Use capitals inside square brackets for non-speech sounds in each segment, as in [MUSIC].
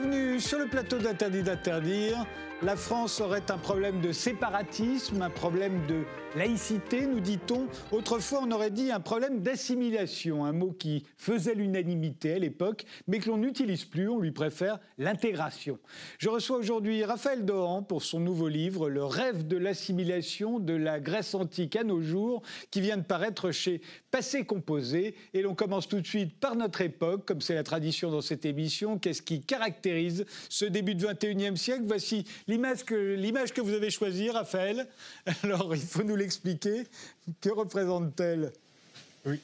Bienvenue sur le plateau d'Interdit d'interdire. La France aurait un problème de séparatisme, un problème de laïcité, nous dit-on. Autrefois, on aurait dit un problème d'assimilation, un mot qui faisait l'unanimité à l'époque, mais que l'on n'utilise plus, on lui préfère l'intégration. Je reçois aujourd'hui Raphaël Dohan pour son nouveau livre, Le rêve de l'assimilation de la Grèce antique à nos jours, qui vient de paraître chez Passé Composé. Et l'on commence tout de suite par notre époque, comme c'est la tradition dans cette émission. Qu'est-ce qui caractérise ce début de 21e siècle? Voici l'image que, que vous avez choisie, Raphaël. Alors, il faut nous l'expliquer. Que représente-t-elle? Oui.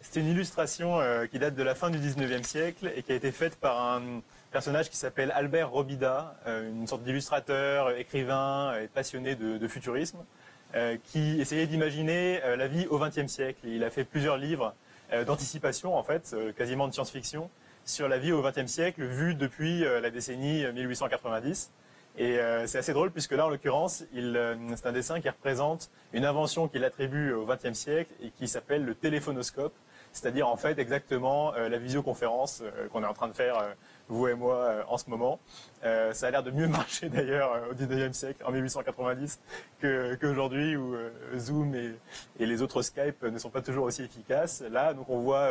C'est une illustration euh, qui date de la fin du 19e siècle et qui a été faite par un personnage qui s'appelle Albert Robida, euh, une sorte d'illustrateur, écrivain et passionné de, futurisme, euh, qui essayait d'imaginer la vie au XXe siècle. il a fait plusieurs livres d'anticipation, en fait, quasiment de science-fiction, sur la vie au XXe siècle, vue depuis la décennie 1890. Et euh, c'est assez drôle puisque là, en l'occurrence, euh, c'est un dessin qui représente une invention qu'il attribue au XXe siècle et qui s'appelle le téléphonoscope, c'est-à-dire en fait exactement euh, la visioconférence qu'on est en train de faire, vous et moi, en ce moment. ça a l'air de mieux [LAUGHS] marcher d'ailleurs au XIXe siècle, en 1890, qu'aujourd'hui où Zoom et, et, les autres Skype ne sont pas toujours aussi efficaces. Là, donc on voit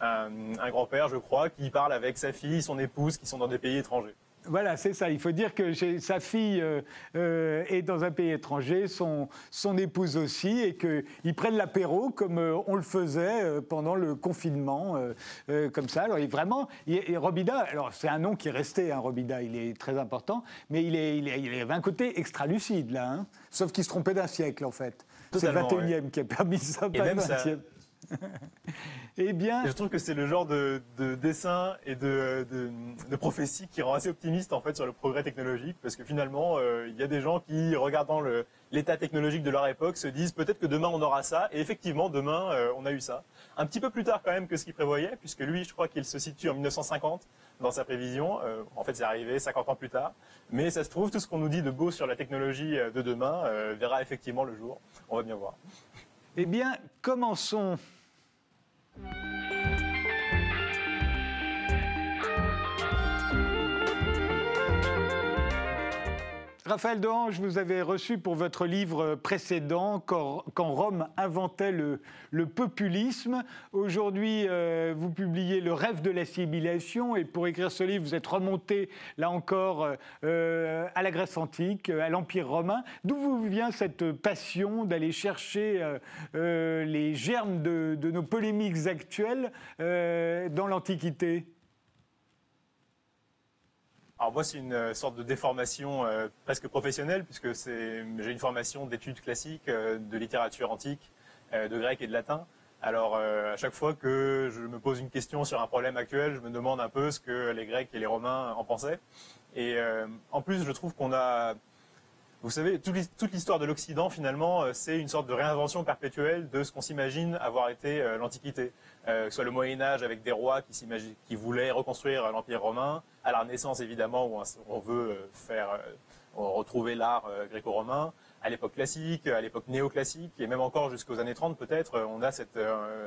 un, un grand-père, je crois, qui parle avec sa fille, son épouse, qui sont dans des pays étrangers. Voilà, c'est ça. Il faut dire que sa fille euh, euh, est dans un pays étranger, son, son épouse aussi, et qu'ils prennent l'apéro comme euh, on le faisait pendant le confinement, comme ça. Alors, il, vraiment, Robida, alors c'est un nom qui est resté, hein, Robida, il est très important, mais il, est, il, il avait un côté extra lucide, là. Hein. sauf qu'il se trompait d'un siècle, en fait. C'est le 21e qui a permis ça, pas le 20e. [LAUGHS] eh bien. je trouve que c'est le genre de, dessin et de, prophétie qui rend assez optimiste en fait sur le progrès technologique, parce que finalement, euh, il y a des gens qui, regardant l'état technologique de leur époque, se disent peut-être que demain on aura ça, et effectivement, demain euh, on a eu ça. Un petit peu plus tard quand même que ce qu'il prévoyait, puisque lui, je crois qu'il se situe en 1950 dans sa prévision. Euh, en fait, c'est arrivé 50 ans plus tard. Mais ça se trouve, tout ce qu'on nous dit de beau sur la technologie de demain verra effectivement le jour. On va bien voir. Eh bien, commençons Música Raphaël Dohan, je vous avais reçu pour votre livre précédent, Quand, Rome inventait le, populisme. Aujourd'hui, euh, vous publiez Le rêve de l'assimilation. Et pour écrire ce livre, vous êtes remonté, là encore, euh, à la Grèce antique, à l'Empire romain. D'où vous vient cette passion d'aller chercher euh, les germes de, nos polémiques actuelles dans l'Antiquité? Alors moi, c'est une euh, sorte de déformation euh, presque professionnelle, puisque j'ai une formation d'études classiques, euh, de littérature antique, de grec et de latin. Alors à chaque fois que je me pose une question sur un problème actuel, je me demande un peu ce que les Grecs et les Romains en pensaient. Et en plus, je trouve qu'on a vous savez, toute l'histoire de l'Occident, finalement, euh, c'est une sorte de réinvention perpétuelle de ce qu'on s'imagine avoir été euh, l'Antiquité. Euh, que ce soit le Moyen Âge avec des rois qui, qui voulaient reconstruire l'Empire romain, à la Renaissance, évidemment, où on veut faire retrouver l'art gréco-romain, à l'époque classique, à l'époque néoclassique, et même encore jusqu'aux années 30 peut-être, on a cette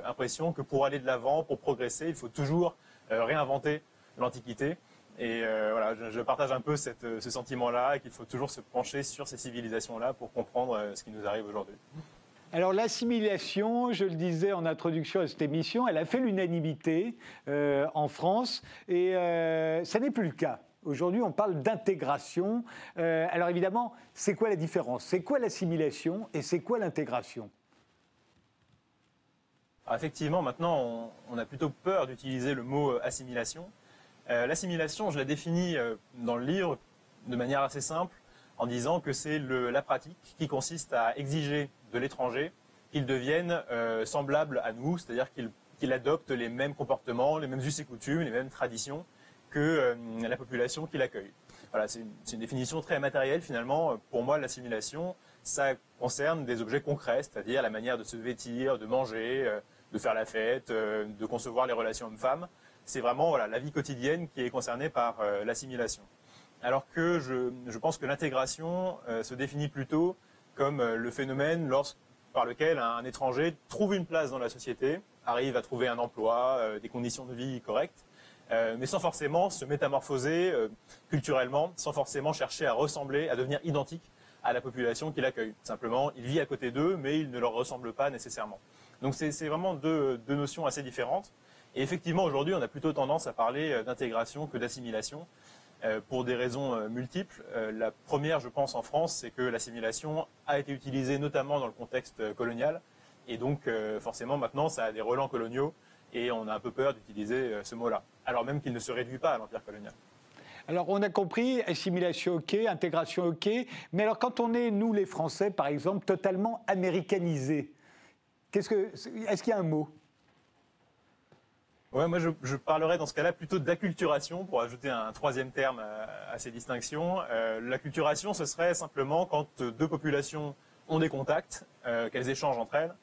impression que pour aller de l'avant, pour progresser, il faut toujours réinventer l'Antiquité. Et euh, voilà, je, partage un peu euh, ce sentiment-là, qu'il faut toujours se pencher sur ces civilisations-là pour comprendre euh, ce qui nous arrive aujourd'hui. Alors l'assimilation, je le disais en introduction à cette émission, elle a fait l'unanimité en France et ça n'est plus le cas. Aujourd'hui, on parle d'intégration. alors évidemment, c'est quoi la différence? C'est quoi l'assimilation et c'est quoi l'intégration? Effectivement, maintenant, on, a plutôt peur d'utiliser le mot assimilation l'assimilation, je la définis euh, dans le livre de manière assez simple en disant que c'est la pratique qui consiste à exiger de l'étranger qu'il devienne euh, semblable à nous, c'est-à-dire qu'il adopte les mêmes comportements, les mêmes us et coutumes, les mêmes traditions que la population qui l'accueille. Voilà, c'est une, définition très matérielle finalement. Pour moi, l'assimilation, ça concerne des objets concrets, c'est-à-dire la manière de se vêtir, de manger, de faire la fête, de concevoir les relations hommes-femmes c'est vraiment la vie quotidienne qui est concernée par euh, l'assimilation. Alors que je, pense que l'intégration euh, se définit plutôt comme euh, le phénomène par lequel un, étranger trouve une place dans la société, arrive à trouver un emploi, des conditions de vie correctes, mais sans forcément se métamorphoser culturellement, sans forcément chercher à ressembler, à devenir identique à la population qu'il accueille. Simplement, il vit à côté d'eux, mais il ne leur ressemble pas nécessairement. Donc c'est vraiment deux, notions assez différentes. Et effectivement, aujourd'hui, on a plutôt tendance à parler d'intégration que d'assimilation. Euh, pour des raisons euh, multiples. Euh, la première, je pense, en France, c'est que l'assimilation a été utilisée notamment dans le contexte colonial. Et donc, forcément, maintenant, ça a des relents coloniaux et on a un peu peur d'utiliser ce mot-là, alors même qu'il ne se réduit pas à l'empire colonial. Alors on a compris, assimilation ok, intégration ok, mais alors quand on est, nous les Français par exemple, totalement américanisés, est-ce qu'il y a un mot? Ouais, moi je, je, parlerais dans ce cas-là plutôt d'acculturation pour ajouter un troisième terme à, ces distinctions. Euh, l'acculturation, ce serait simplement quand deux populations ont des contacts, euh, qu'elles échangent entre elles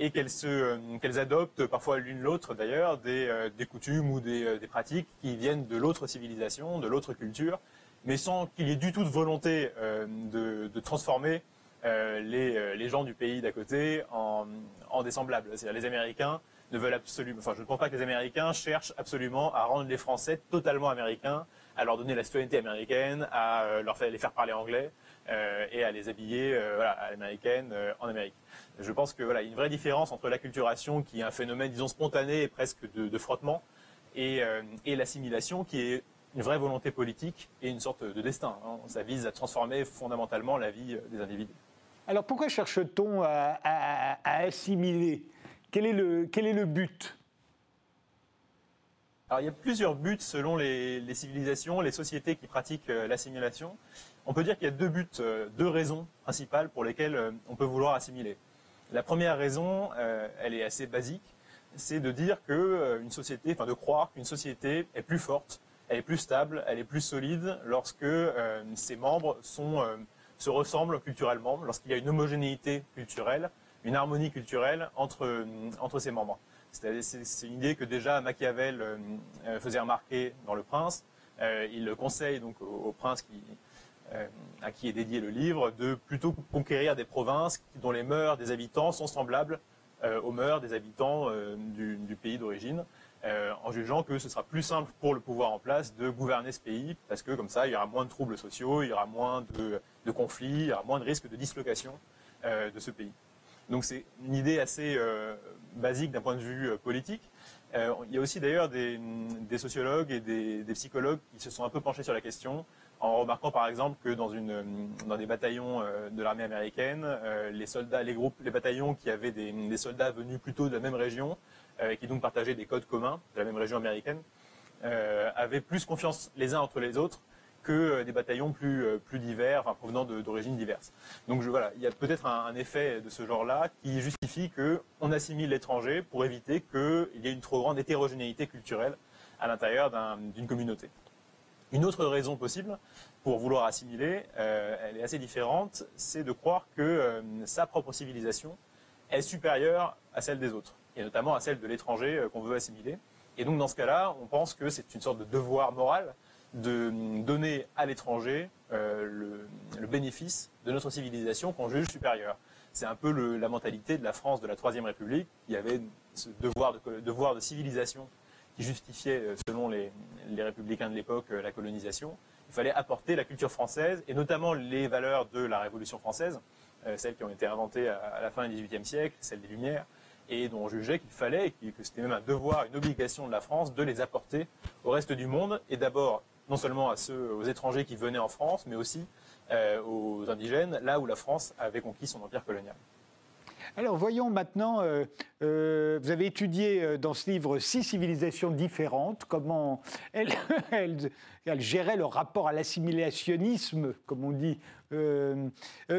et qu'elles se, euh, qu'elles adoptent parfois l'une l'autre d'ailleurs des, euh, coutumes ou des, pratiques qui viennent de l'autre civilisation, de l'autre culture, mais sans qu'il y ait du tout de volonté de, transformer les, les, gens du pays d'à côté en, en des semblables. C'est-à-dire les Américains ne veulent absolument, enfin, je ne pense pas que les Américains cherchent absolument à rendre les Français totalement américains, à leur donner la citoyenneté américaine, à euh, leur faire, les faire parler anglais euh, et à les habiller euh, à l'américaine en Amérique. Je pense que voilà, il y a une vraie différence entre l'acculturation, qui est un phénomène, disons, spontané et presque de, frottement, et, l'assimilation, qui est une vraie volonté politique et une sorte de destin. Hein. Ça vise à transformer fondamentalement la vie des individus. Alors pourquoi cherche-t-on à assimiler quel est le, quel est le but alors, il y a plusieurs buts selon les, civilisations, les sociétés qui pratiquent euh, l'assimilation. On peut dire qu'il y a deux buts, euh, deux raisons principales pour lesquelles euh, on peut vouloir assimiler. La première raison, elle est assez basique, c'est de dire que une société, enfin de croire qu'une société est plus forte, elle est plus stable, elle est plus solide lorsque ses membres sont, se ressemblent culturellement, lorsqu'il y a une homogénéité culturelle une harmonie culturelle entre, entre ses membres. C'est une idée que déjà Machiavel euh, euh, faisait remarquer dans Le Prince. Euh, il le conseille donc au, prince à qui est dédié le livre de plutôt conquérir des provinces dont les mœurs des habitants sont semblables aux mœurs des habitants du, pays d'origine, en jugeant que ce sera plus simple pour le pouvoir en place de gouverner ce pays, parce que comme ça, il y aura moins de troubles sociaux, il y aura moins de conflits, il y aura moins de risques de dislocation de ce pays. Donc c'est une idée assez euh, basique d'un point de vue euh, politique. Euh, il y a aussi d'ailleurs des, sociologues et des, psychologues qui se sont un peu penchés sur la question, en remarquant par exemple que dans, des bataillons de l'armée américaine, les groupes, les bataillons qui avaient des, des soldats venus plutôt de la même région, et qui donc partageaient des codes communs de la même région américaine, avaient plus confiance les uns entre les autres que euh, des bataillons plus, euh, divers, provenant d'origines diverses. Donc voilà, il y a peut-être un, effet de ce genre-là qui justifie qu'on assimile l'étranger pour éviter qu'il y ait une trop grande hétérogénéité culturelle à l'intérieur d'une communauté. Une autre raison possible pour vouloir assimiler, euh, elle est assez différente, c'est de croire que sa propre civilisation est supérieure à celle des autres, et notamment à celle de l'étranger qu'on veut assimiler. Et donc dans ce cas-là, on pense que c'est une sorte de devoir moral de donner à l'étranger euh, le, bénéfice de notre civilisation qu'on juge supérieure. C'est un peu la mentalité de la France de la Troisième République. Y avait ce devoir de, civilisation qui justifiait, euh, selon les, républicains de l'époque, euh, la colonisation. Il fallait apporter la culture française et notamment les valeurs de la Révolution française, celles qui ont été inventées à, la fin du XVIIIe siècle, celles des Lumières, et dont on jugeait qu'il fallait, que c'était même un devoir, une obligation de la France de les apporter au reste du monde, et d'abord non seulement à ceux, aux étrangers qui venaient en France, mais aussi euh, aux indigènes, là où la France avait conquis son empire colonial. Alors voyons maintenant, euh, euh, vous avez étudié dans ce livre six civilisations différentes, comment [LAUGHS] elles, elles, géraient leur rapport à l'assimilationnisme, comme on dit.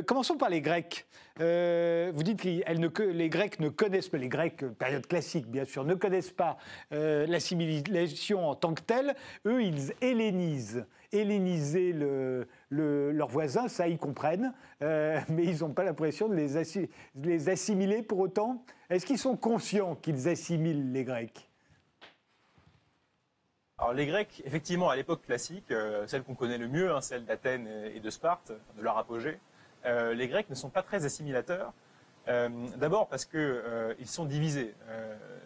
Commençons par les Grecs. vous dites que les Grecs ne connaissent pas, les Grecs, période classique bien sûr, ne connaissent pas l'assimilation en tant que telle. Eux, ils hellénisent helléniser le, leurs voisins, ça ils comprennent, euh, [LAUGHS] mais ils n'ont pas l'impression de les, assimiler pour autant. Est-ce qu'ils sont conscients qu'ils assimilent les Grecs? Alors les Grecs, effectivement, à l'époque classique, euh, celle qu'on connaît le mieux, hein, celle d'Athènes et de Sparte, de leur apogée, euh, les Grecs ne sont pas très assimilateurs, D'abord parce qu'ils sont divisés.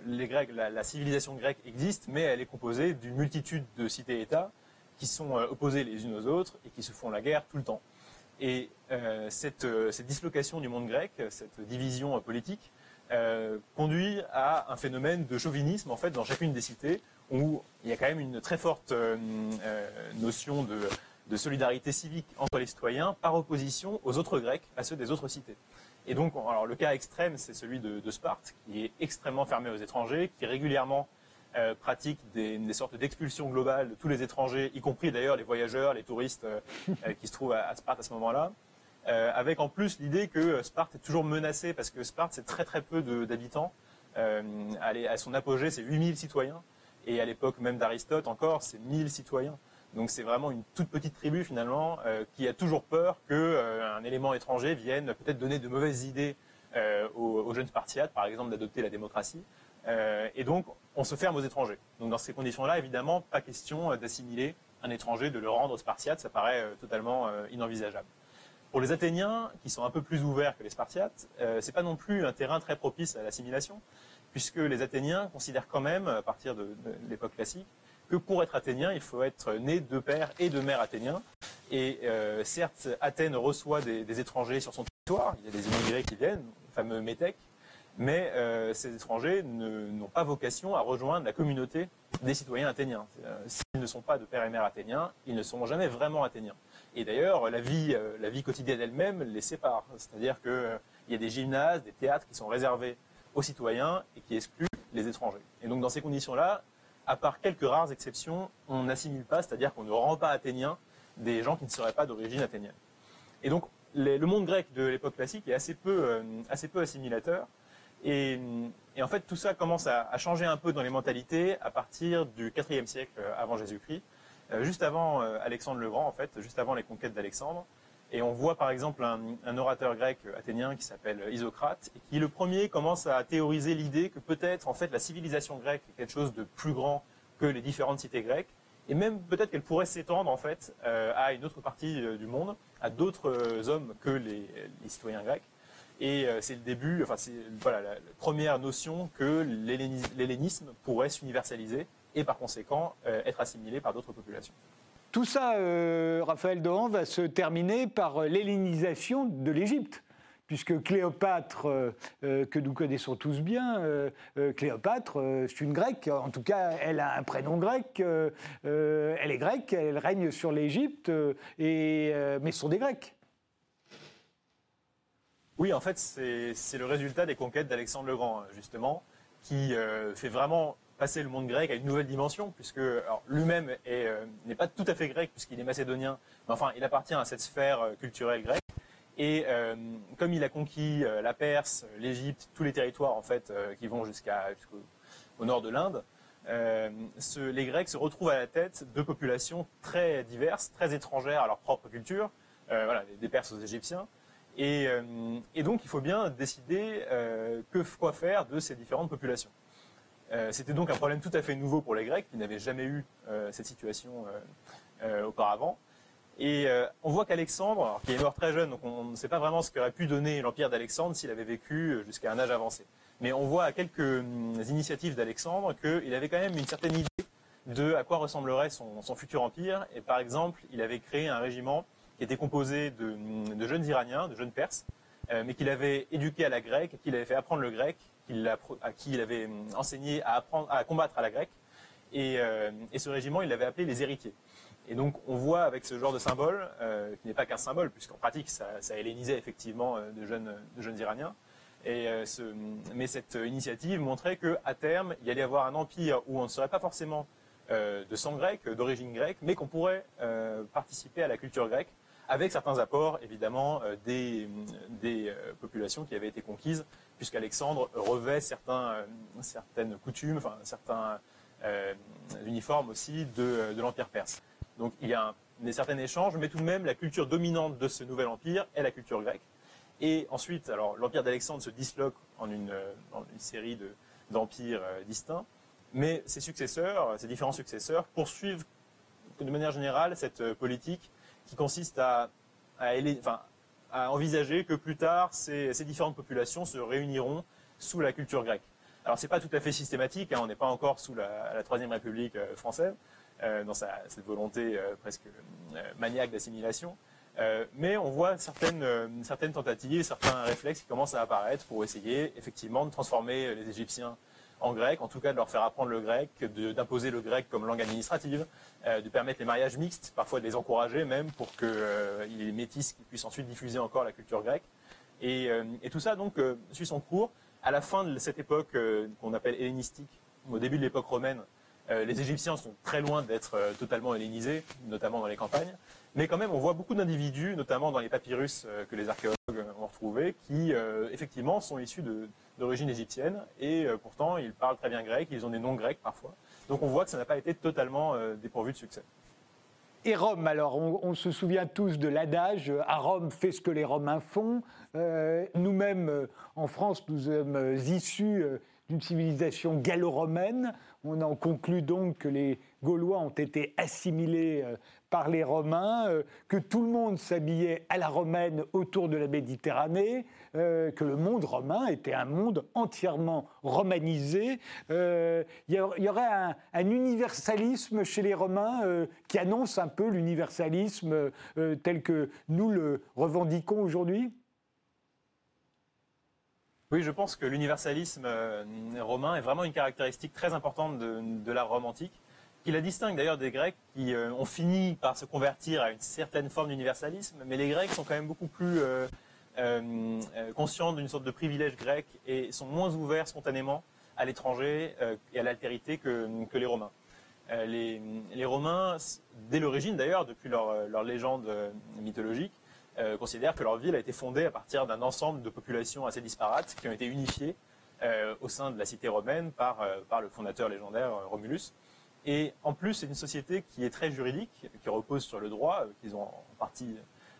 les Grecs, la, civilisation grecque existe, mais elle est composée d'une multitude de cités-États qui sont opposées les unes aux autres et qui se font la guerre tout le temps. Et cette, cette, dislocation du monde grec, cette division politique, conduit à un phénomène de chauvinisme en fait dans chacune des cités où il y a quand même une très forte euh, euh, notion de, solidarité civique entre les citoyens par opposition aux autres Grecs, à ceux des autres cités. Et donc, alors le cas extrême, c'est celui de, Sparte, qui est extrêmement fermé aux étrangers, qui régulièrement euh, pratique des, sortes d'expulsions globales de tous les étrangers, y compris d'ailleurs les voyageurs, les touristes qui se trouvent à, Sparte à ce moment-là. avec en plus l'idée que Sparte est toujours menacée parce que Sparte c'est très très peu d'habitants. à son apogée, c'est 8000 citoyens. Et à l'époque même d'Aristote encore, c'est 1000 citoyens. Donc c'est vraiment une toute petite tribu finalement euh, qui a toujours peur qu'un euh, élément étranger vienne peut-être donner de mauvaises idées euh, aux, jeunes Spartiates, par exemple d'adopter la démocratie. et donc on se ferme aux étrangers. Donc dans ces conditions-là, évidemment, pas question d'assimiler un étranger, de le rendre Spartiate, ça paraît totalement inenvisageable. Pour les Athéniens, qui sont un peu plus ouverts que les Spartiates, c'est pas non plus un terrain très propice à l'assimilation puisque les Athéniens considèrent quand même, à partir de, l'époque classique, que pour être athénien, il faut être né de père et de mère athénien. Et euh, certes, Athènes reçoit des, étrangers sur son territoire, il y a des immigrés qui viennent, le fameux métèques, mais euh, ces étrangers n'ont pas vocation à rejoindre la communauté des citoyens athéniens. Euh, s'ils ne sont pas de père et mère athéniens, ils ne seront jamais vraiment athéniens. Et d'ailleurs, la vie, la vie quotidienne elle-même les sépare. C'est-à-dire qu'il y a des gymnases, des théâtres qui sont réservés aux citoyens et qui exclut les étrangers. Et donc dans ces conditions-là, à part quelques rares exceptions, on n'assimile pas, c'est-à-dire qu'on ne rend pas athéniens des gens qui ne seraient pas d'origine athénienne. Et donc le monde grec de l'époque classique est assez peu, euh, assez peu assimilateur. Et, en fait, tout ça commence à, changer un peu dans les mentalités à partir du IVe siècle euh, avant Jésus-Christ, euh, juste avant Alexandre le Grand, en fait, juste avant les conquêtes d'Alexandre. Et on voit par exemple un, orateur grec athénien qui s'appelle Isocrate, et qui le premier commence à théoriser l'idée que peut-être en fait la civilisation grecque est quelque chose de plus grand que les différentes cités grecques, et même peut-être qu'elle pourrait s'étendre en fait euh, à une autre partie euh, du monde, à d'autres euh, hommes que les, citoyens grecs. Et c'est le début, enfin c'est voilà la, première notion que l'hellénisme pourrait s'universaliser et par conséquent être assimilé par d'autres populations. Tout ça, euh, Raphaël Dohan, va se terminer par euh, l'hellénisation de l'Égypte puisque Cléopâtre, euh, que nous connaissons tous bien, Cléopâtre, c'est une grecque, en tout cas, elle a un prénom grec, elle est grecque, elle règne sur l'Égypte, mais ce sont des Grecs. Oui, en fait, c'est le résultat des conquêtes d'Alexandre le Grand, justement, qui fait vraiment passer le monde grec à une nouvelle dimension, puisque lui-même euh, n'est pas tout à fait grec, puisqu'il est macédonien, mais enfin, il appartient à cette sphère euh, culturelle grecque. Et euh, comme il a conquis la Perse, l'Égypte, tous les territoires en fait qui vont jusqu'au nord de l'Inde, les Grecs se retrouvent à la tête de populations très diverses, très étrangères à leur propre culture, voilà, des Perses aux Égyptiens. Et, et, donc, il faut bien décider que quoi faire de ces différentes populations. Euh, c'était donc un problème tout à fait nouveau pour les Grecs qui n'avaient jamais eu euh, cette situation euh, auparavant. Et on voit qu'Alexandre, qui est mort très jeune, donc on ne sait pas vraiment ce qu'aurait pu donner l'empire d'Alexandre s'il avait vécu jusqu'à un âge avancé. Mais on voit à quelques hum, initiatives d'Alexandre qu'il avait quand même une certaine idée de à quoi ressemblerait son, futur empire. Et par exemple, il avait créé un régiment qui était composé de, de jeunes Iraniens, de jeunes Perses, mais qu'il avait éduqué à la grecque, qu'il avait fait apprendre le grec à qui il avait hum, enseigné à, apprendre, à combattre à la grecque. Euh, et, ce régiment, il l'avait appelé les héritiers. Et donc, on voit avec ce genre de symbole, euh, qui n'est pas qu'un symbole, puisqu'en pratique, ça, ça, hellénisait effectivement euh, de jeunes, de jeunes Iraniens. Mais cette initiative montrait qu'à terme, il y allait y avoir un empire où on ne serait pas forcément de sang grec, d'origine grecque, mais qu'on pourrait participer à la culture grecque, avec certains apports, évidemment, des, des populations qui avaient été conquises puisqu'Alexandre revêt euh, certaines coutumes, enfin, certains euh, uniformes aussi de, l'Empire perse. Donc il y a un, certain échange, mais tout de même la culture dominante de ce nouvel empire est la culture grecque. Et ensuite, alors l'empire d'Alexandre se disloque en une, série d'empires euh, distincts, mais ses successeurs, ses différents successeurs, poursuivent de manière générale cette politique qui consiste à, envisager que plus tard, ces, différentes populations se réuniront sous la culture grecque. Alors c'est pas tout à fait systématique, hein, on n'est pas encore sous la, Troisième République euh, française, euh, dans cette volonté euh, presque maniaque d'assimilation, mais on voit certaines tentatives, certains réflexes qui commencent à apparaître pour essayer effectivement de transformer les Égyptiens en grec, en tout cas de leur faire apprendre le grec, d'imposer le grec comme langue administrative, euh, de permettre les mariages mixtes, parfois de les encourager même pour que euh, les métis puissent ensuite diffuser encore la culture grecque. Et, euh, tout ça donc suit son cours. À la fin de cette époque qu'on appelle hellénistique, au début de l'époque romaine, les Égyptiens sont très loin d'être totalement hellénisés, notamment dans les campagnes. Mais quand même, on voit beaucoup d'individus, notamment dans les papyrus que les archéologues ont retrouvés, qui effectivement sont issus d'origine égyptienne, et euh, pourtant ils parlent très bien grec, ils ont des noms grecs parfois. Donc on voit que ça n'a pas été totalement euh, dépourvu de succès. Et Rome, alors on, se souvient tous de l'adage à Rome, fais ce que les Romains font. Euh, nous-mêmes, en France, nous sommes issus d'une civilisation gallo-romaine. On en conclut donc que les Gaulois ont été assimilés par les Romains, euh, que tout le monde s'habillait à la romaine autour de la Méditerranée, euh, que le monde romain était un monde entièrement romanisé. Euh, il y, aurait un, universalisme chez les Romains qui annonce un peu l'universalisme tel que nous le revendiquons aujourd'hui? Oui, je pense que l'universalisme romain est vraiment une caractéristique très importante de, de l'art romantique qui la distingue d'ailleurs des Grecs qui euh, ont fini par se convertir à une certaine forme d'universalisme, mais les Grecs sont quand même beaucoup plus euh, euh, conscients d'une sorte de privilège grec et sont moins ouverts spontanément à l'étranger et à l'altérité que, les Romains. Les, Romains, dès l'origine d'ailleurs, depuis leur, légende mythologique, considèrent que leur ville a été fondée à partir d'un ensemble de populations assez disparates qui ont été unifiées au sein de la cité romaine par le fondateur légendaire Romulus. Et en plus, c'est une société qui est très juridique, qui repose sur le droit, euh, qu'ils ont en partie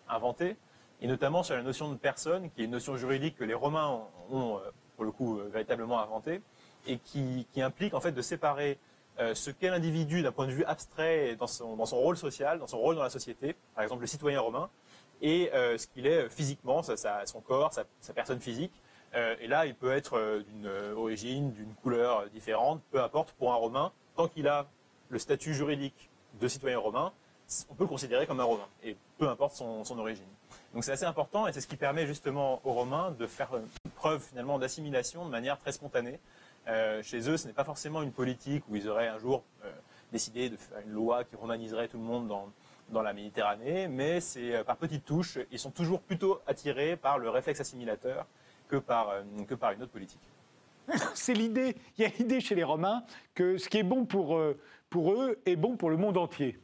inventé, et notamment sur la notion de personne, qui est une notion juridique que les Romains ont, euh, pour le coup, euh, véritablement inventée, et qui, implique en fait de séparer ce qu'est l'individu d'un point de vue abstrait dans son, dans son, rôle social, dans son rôle dans la société, par exemple le citoyen romain, et ce qu'il est physiquement, son corps, sa, sa personne physique. et là, il peut être d'une origine, d'une couleur différente, peu importe, pour un Romain, tant qu'il a le statut juridique de citoyen romain, on peut le considérer comme un romain, et peu importe son, origine. Donc c'est assez important, et c'est ce qui permet justement aux Romains de faire preuve finalement d'assimilation de manière très spontanée. Euh, chez eux, ce n'est pas forcément une politique où ils auraient un jour euh, décidé de faire une loi qui romaniserait tout le monde dans, la Méditerranée, mais c'est euh, par petites touches, ils sont toujours plutôt attirés par le réflexe assimilateur que par, que par une autre politique. [LAUGHS] c'est l'idée, il y a l'idée chez les Romains que ce qui est bon pour, euh, pour eux est bon pour le monde entier.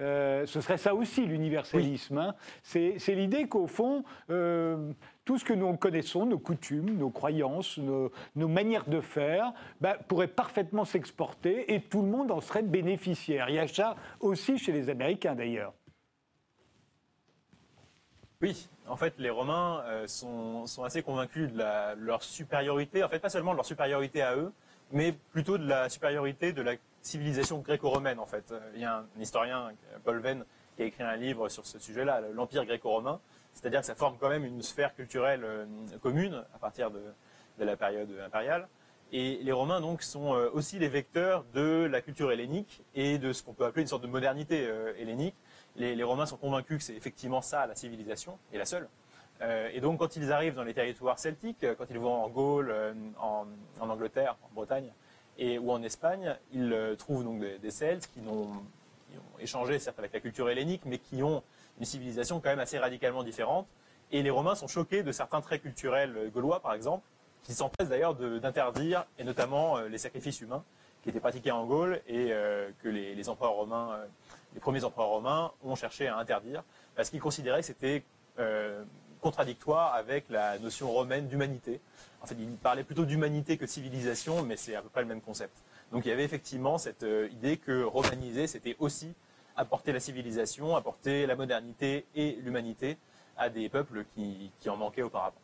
Euh, ce serait ça aussi l'universalisme. Hein. C'est l'idée qu'au fond, euh, tout ce que nous connaissons, nos coutumes, nos croyances, nos, manières de faire, bah, pourraient parfaitement s'exporter et tout le monde en serait bénéficiaire. Il y a ça aussi chez les Américains d'ailleurs. Oui, en fait, les Romains euh, sont, assez convaincus de, leur supériorité, en fait, pas seulement de leur supériorité à eux, mais plutôt de la supériorité de la civilisation gréco-romaine, en fait. Euh, il y a un, historien, Paul Venn, qui a écrit un livre sur ce sujet-là, l'Empire gréco-romain, c'est-à-dire que ça forme quand même une sphère culturelle euh, commune à partir de, la période impériale. Et les Romains, donc, sont aussi les vecteurs de la culture hellénique et de ce qu'on peut appeler une sorte de modernité hellénique, les, Romains sont convaincus que c'est effectivement ça la civilisation, et la seule. Euh, et donc quand ils arrivent dans les territoires celtiques, quand ils vont en Gaule, euh, en, Angleterre, en Bretagne, et, ou en Espagne, ils euh, trouvent donc des, Celtes qui ont, échangé certes avec la culture hellénique, mais qui ont une civilisation quand même assez radicalement différente. Et les Romains sont choqués de certains traits culturels gaulois, par exemple, qui s'empressent d'ailleurs d'interdire, et notamment les sacrifices humains qui étaient pratiqués en Gaule et que les, empereurs romains les premiers empereurs romains ont cherché à interdire, parce qu'ils considéraient que c'était euh, contradictoire avec la notion romaine d'humanité. En fait, ils parlaient plutôt d'humanité que de civilisation, mais c'est à peu près le même concept. Donc il y avait effectivement cette euh, idée que romaniser, c'était aussi apporter la civilisation, apporter la modernité et l'humanité à des peuples qui, en manquaient auparavant.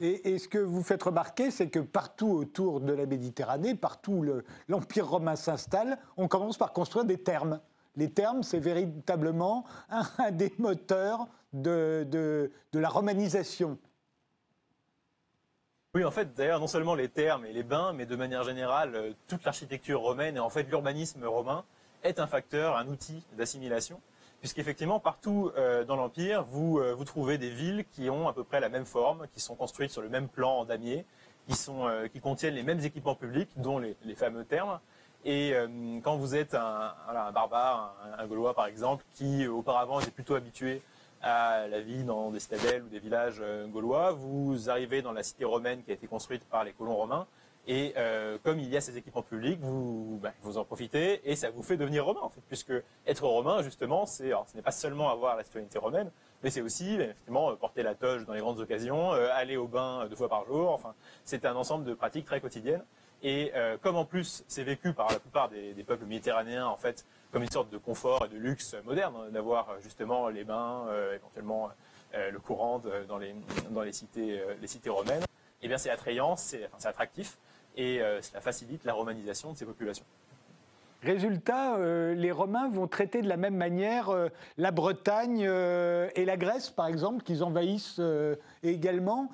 Et, ce que vous faites remarquer, c'est que partout autour de la Méditerranée, partout où l'Empire romain s'installe, on commence par construire des thermes les termes, c'est véritablement un, des moteurs de, la romanisation. Oui, en fait, d'ailleurs, non seulement les termes et les bains, mais de manière générale, euh, toute l'architecture romaine et en fait l'urbanisme romain est un facteur, un outil d'assimilation, puisqu'effectivement, partout euh, dans l'Empire, vous, euh, vous trouvez des villes qui ont à peu près la même forme, qui sont construites sur le même plan en damier, qui, contiennent les mêmes équipements publics, dont les, fameux termes. Et quand vous êtes un, barbare, un, Gaulois par exemple, qui auparavant était plutôt habitué à la vie dans des citadelles ou des villages euh, gaulois. Vous arrivez dans la cité romaine qui a été construite par les colons romains. Et euh, comme il y a ces équipements publics, vous, bah, vous en profitez et ça vous fait devenir romain, puisque être romain, justement, c'est, ce n'est pas seulement avoir la citoyenneté romaine, mais c'est aussi, effectivement, porter la toge dans les grandes occasions, euh, aller au bain deux fois par jour. Enfin, c'est un ensemble de pratiques très quotidiennes. Et comme en plus, c'est vécu par la plupart des, peuples méditerranéens, en fait, comme une sorte de confort et de luxe moderne, hein, d'avoir euh, justement les bains, euh, éventuellement euh, le courant dans les, dans cités, romaines, eh bien c'est attrayant, c'est enfin, attractif et cela facilite la romanisation de ces populations. Résultat, les Romains vont traiter de la même manière la Bretagne et la Grèce, par exemple, qu'ils envahissent également.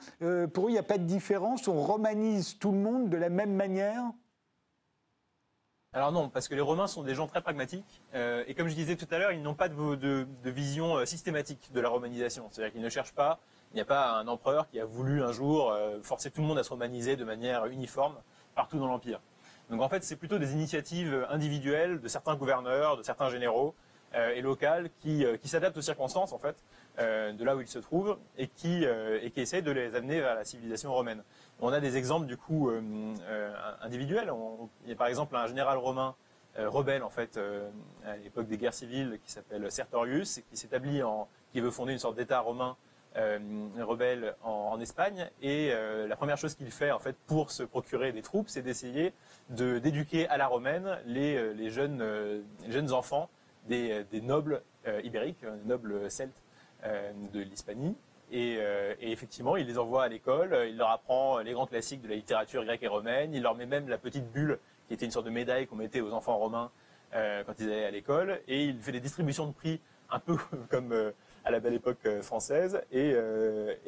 pour eux, il n'y a pas de différence. On romanise tout le monde de la même manière? Alors non, parce que les Romains sont des gens très pragmatiques, euh, et comme je disais tout à l'heure, ils n'ont pas de, vision euh, systématique de la romanisation. C'est-à-dire qu'ils ne cherchent pas, il n'y a pas un empereur qui a voulu un jour euh, forcer tout le monde à se romaniser de manière uniforme partout dans l'Empire. Donc en fait, c'est plutôt des initiatives individuelles de certains gouverneurs, de certains généraux et locales qui, qui s'adaptent aux circonstances en fait de là où ils se trouvent et qui, qui essayent de les amener vers la civilisation romaine. On a des exemples du coup euh, euh, individuels. il y a par exemple un général romain euh, rebelle en fait à l'époque des guerres civiles qui s'appelle Sertorius et qui s'établit en qui veut fonder une sorte d'État romain rebelle en, Espagne. Et la première chose qu'il fait en fait pour se procurer des troupes, c'est d'essayer de d'éduquer à la romaine les, les jeunes enfants des, des nobles ibériques, nobles celtes de l'Hispanie. Euh, et, effectivement, il les envoie à l'école, il leur apprend les grands classiques de la littérature grecque et romaine, il leur met même la petite bulle qui était une sorte de médaille qu'on mettait aux enfants romains euh, quand ils allaient à l'école, et il fait des distributions de prix un peu [LAUGHS] comme euh, à la belle époque française, et,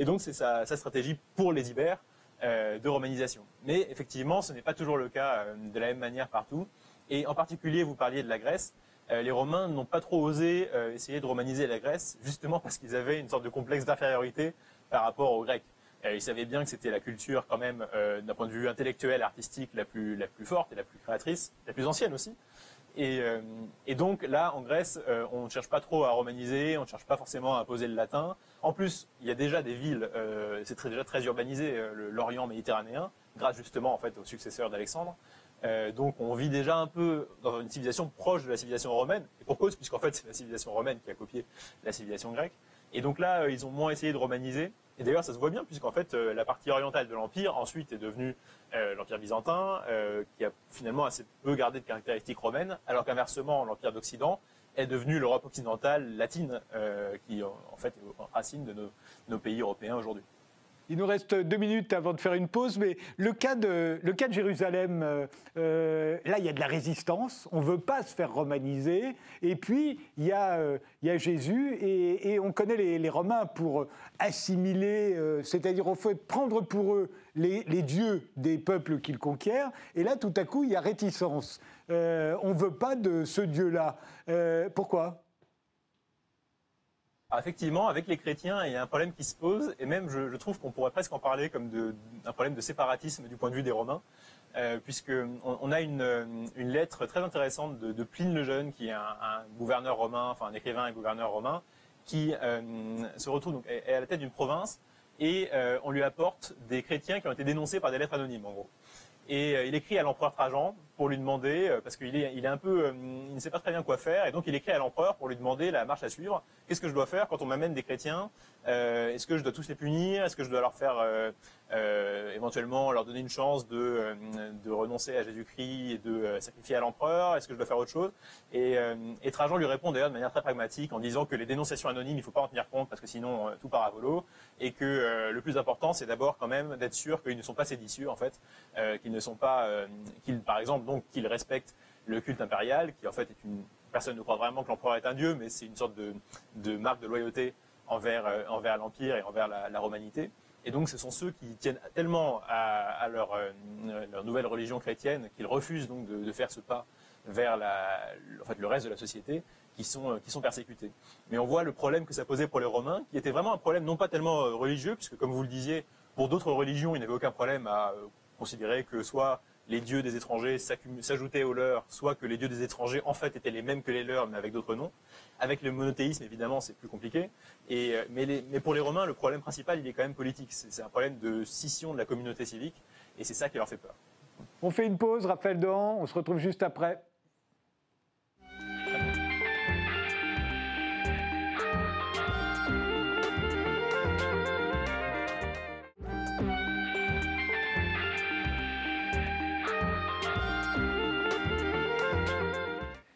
donc c'est sa, stratégie pour les Ibères de romanisation. Mais effectivement, ce n'est pas toujours le cas de la même manière partout, et en particulier, vous parliez de la Grèce, euh, les Romains n'ont pas trop osé euh, essayer de romaniser la Grèce, justement parce qu'ils avaient une sorte de complexe d'infériorité par rapport aux Grecs. Euh, ils savaient bien que c'était la culture quand même, d'un point de vue intellectuel, artistique, la plus forte et la plus créatrice, la plus ancienne aussi. Et, donc là, en Grèce, on ne cherche pas trop à romaniser, on ne cherche pas forcément à imposer le latin. En plus, il y a déjà des villes, c'est déjà très urbanisé, l'Orient méditerranéen, grâce justement en fait aux successeurs d'Alexandre. Euh, donc on vit déjà un peu dans une civilisation proche de la civilisation romaine, et pour cause, puisqu'en fait c'est la civilisation romaine qui a copié la civilisation grecque. Et donc là, euh, ils ont moins essayé de romaniser. Et d'ailleurs, ça se voit bien, puisqu'en fait, euh, la partie orientale de l'Empire, ensuite, est devenue l'Empire byzantin, qui a finalement assez peu gardé de caractéristiques romaines, alors qu'inversement, l'Empire d'Occident est devenu l'Europe occidentale latine, qui en fait est racine de nos pays européens aujourd'hui. Il nous reste deux minutes avant de faire une pause, mais le cas de, le cas de Jérusalem, euh, euh, là, il y a de la résistance, on ne veut pas se faire romaniser, et puis il y a, euh, il y a Jésus, et, on connaît les, Romains pour assimiler, c'est-à-dire on faut prendre pour eux les, les dieux des peuples qu'ils conquièrent, et là, tout à coup, il y a réticence. on ne veut pas de ce Dieu-là. pourquoi? Effectivement, avec les chrétiens, il y a un problème qui se pose, et même je, trouve qu'on pourrait presque en parler comme d'un problème de séparatisme du point de vue des Romains, euh, puisqu'on on a une, lettre très intéressante de, Pline le Jeune, qui est un, gouverneur romain, enfin un écrivain et gouverneur romain, qui euh, se retrouve donc est à la tête d'une province, et euh, on lui apporte des chrétiens qui ont été dénoncés par des lettres anonymes, en gros. Et euh, il écrit à l'empereur Trajan pour lui demander, euh, parce qu'il est, un peu, euh, il ne sait pas très bien quoi faire, et donc il écrit à l'empereur pour lui demander la marche à suivre. Qu'est-ce que je dois faire quand on m'amène des chrétiens? Est-ce que je dois tous les punir? Est-ce que je dois leur faire euh, éventuellement leur donner une chance de, euh, de renoncer à Jésus-Christ et de euh, sacrifier à l'empereur? Est-ce que je dois faire autre chose? Et, et, Trajan lui répond d'ailleurs de manière très pragmatique en disant que les dénonciations anonymes, il ne faut pas en tenir compte parce que sinon tout part à volo et que le plus important, c'est d'abord quand même d'être sûr qu'ils ne sont pas séditieux en fait, qu'ils ne sont pas, qu'ils par exemple donc qu'ils respectent le culte impérial, qui en fait est une personne ne croit vraiment que l'empereur est un dieu, mais c'est une sorte de, marque de loyauté envers, envers l'Empire et envers la, romanité. Et donc, ce sont ceux qui tiennent tellement à, leur, leur, nouvelle religion chrétienne qu'ils refusent donc de, de, faire ce pas vers la, en fait, le reste de la société qui sont, qui sont persécutés. Mais on voit le problème que ça posait pour les Romains, qui était vraiment un problème non pas tellement religieux, puisque comme vous le disiez, pour d'autres religions, il n'y avait aucun problème à considérer que soit les dieux des étrangers s'ajoutaient aux leurs, soit que les dieux des étrangers en fait étaient les mêmes que les leurs, mais avec d'autres noms. Avec le monothéisme, évidemment, c'est plus compliqué. Euh, mais, pour les Romains, le problème principal, il est quand même politique. C'est un problème de scission de la communauté civique, et c'est ça qui leur fait peur. On fait une pause, Raphaël Dohan, on se retrouve juste après.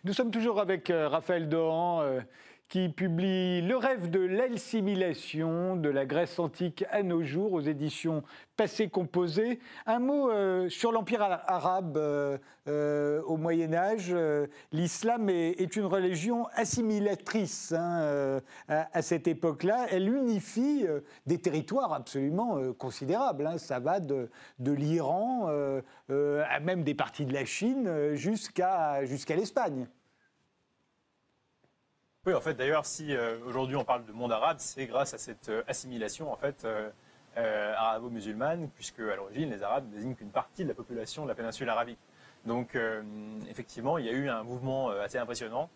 Nous sommes toujours avec euh, Raphaël Dohan euh, qui publie Le rêve de l'assimilation de la Grèce antique à nos jours aux éditions Passé Composé. Un mot euh, sur l'Empire arabe au Moyen Âge. L'islam est, une religion assimilatrice hein, à, cette époque-là. Elle unifie des territoires absolument considérables. Hein. Ça va de, de l'Iran à même des parties de la Chine jusqu'à jusqu'à l'Espagne. Oui, en fait, d'ailleurs, si euh, aujourd'hui on parle de monde arabe, c'est grâce à cette euh, assimilation en fait euh, arabo-musulmane, puisque à l'origine les Arabes désignent qu'une partie de la population de la péninsule arabique. Donc, effectivement, il y a eu un mouvement assez impressionnant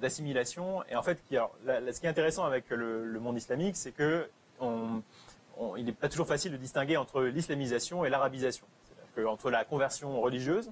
d'assimilation. Et en fait, ce qui est intéressant avec le, monde islamique, c'est que n'est pas toujours facile de distinguer entre l'islamisation et l'arabisation. C'est-à-dire qu'entre la conversion religieuse,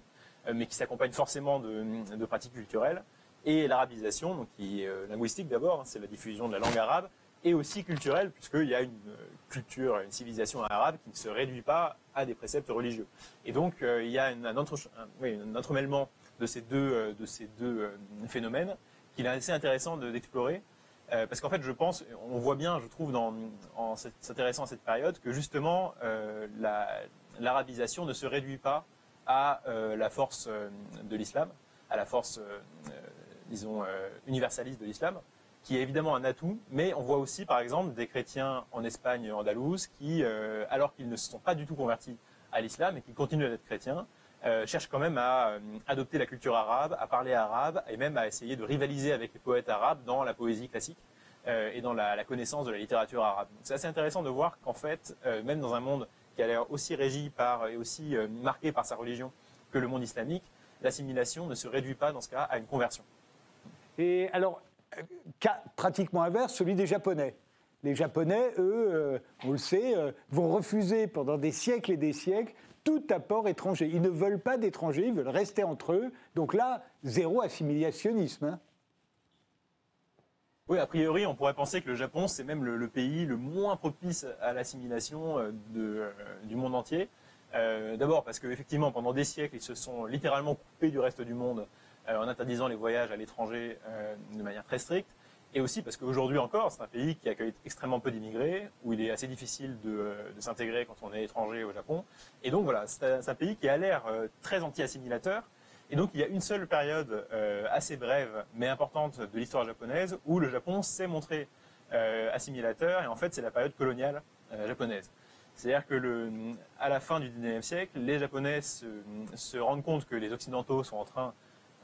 mais qui s'accompagne forcément de pratiques culturelles, et l'arabisation, donc qui est euh, linguistique d'abord, hein, c'est la diffusion de la langue arabe, et aussi culturelle, puisqu'il y a une euh, culture, une civilisation arabe qui ne se réduit pas à des préceptes religieux. Et donc, euh, il y a un, entremêlement de ces deux, de ces deux phénomènes qu'il est assez intéressant d'explorer. parce qu'en fait, je pense, on voit bien, je trouve, en s'intéressant à cette période, que justement, l'arabisation ne se réduit pas à la force de l'islam, à la force disons, euh, universaliste de l'islam, qui est évidemment un atout, mais on voit aussi, par exemple, des chrétiens en Espagne andalouse qui, euh, alors qu'ils ne se sont pas du tout convertis à l'islam et qui continuent d'être chrétiens, euh, cherchent quand même à adopter la culture arabe, à parler arabe et même à essayer de rivaliser avec les poètes arabes dans la poésie classique et dans la, connaissance de la littérature arabe. C'est assez intéressant de voir qu'en fait, même dans un monde qui a l'air aussi régi par et aussi marqué par sa religion que le monde islamique, l'assimilation ne se réduit pas dans ce cas à une conversion. Et alors, cas pratiquement inverse, celui des Japonais. Les Japonais, eux, euh, on le sait, euh, vont refuser pendant des siècles et des siècles tout apport étranger. Ils ne veulent pas d'étrangers, ils veulent rester entre eux. Donc là, zéro assimilationnisme. Hein. Oui, a priori, on pourrait penser que le Japon, c'est même le, pays le moins propice à l'assimilation euh, du monde entier. D'abord parce qu'effectivement, pendant des siècles, ils se sont littéralement coupés du reste du monde euh, en interdisant les voyages à l'étranger euh, de manière très stricte. Et aussi parce qu'aujourd'hui encore, c'est un pays qui accueille extrêmement peu d'immigrés, où il est assez difficile de, euh, s'intégrer quand on est étranger au Japon. Et donc voilà, c'est un, pays qui a l'air très anti-assimilateur. Et donc il y a une seule période assez brève mais importante de l'histoire japonaise où le Japon s'est montré assimilateur. Et en fait, c'est la période coloniale japonaise. C'est-à-dire que à la fin du 19e siècle, les Japonais se rendent compte que les Occidentaux sont en train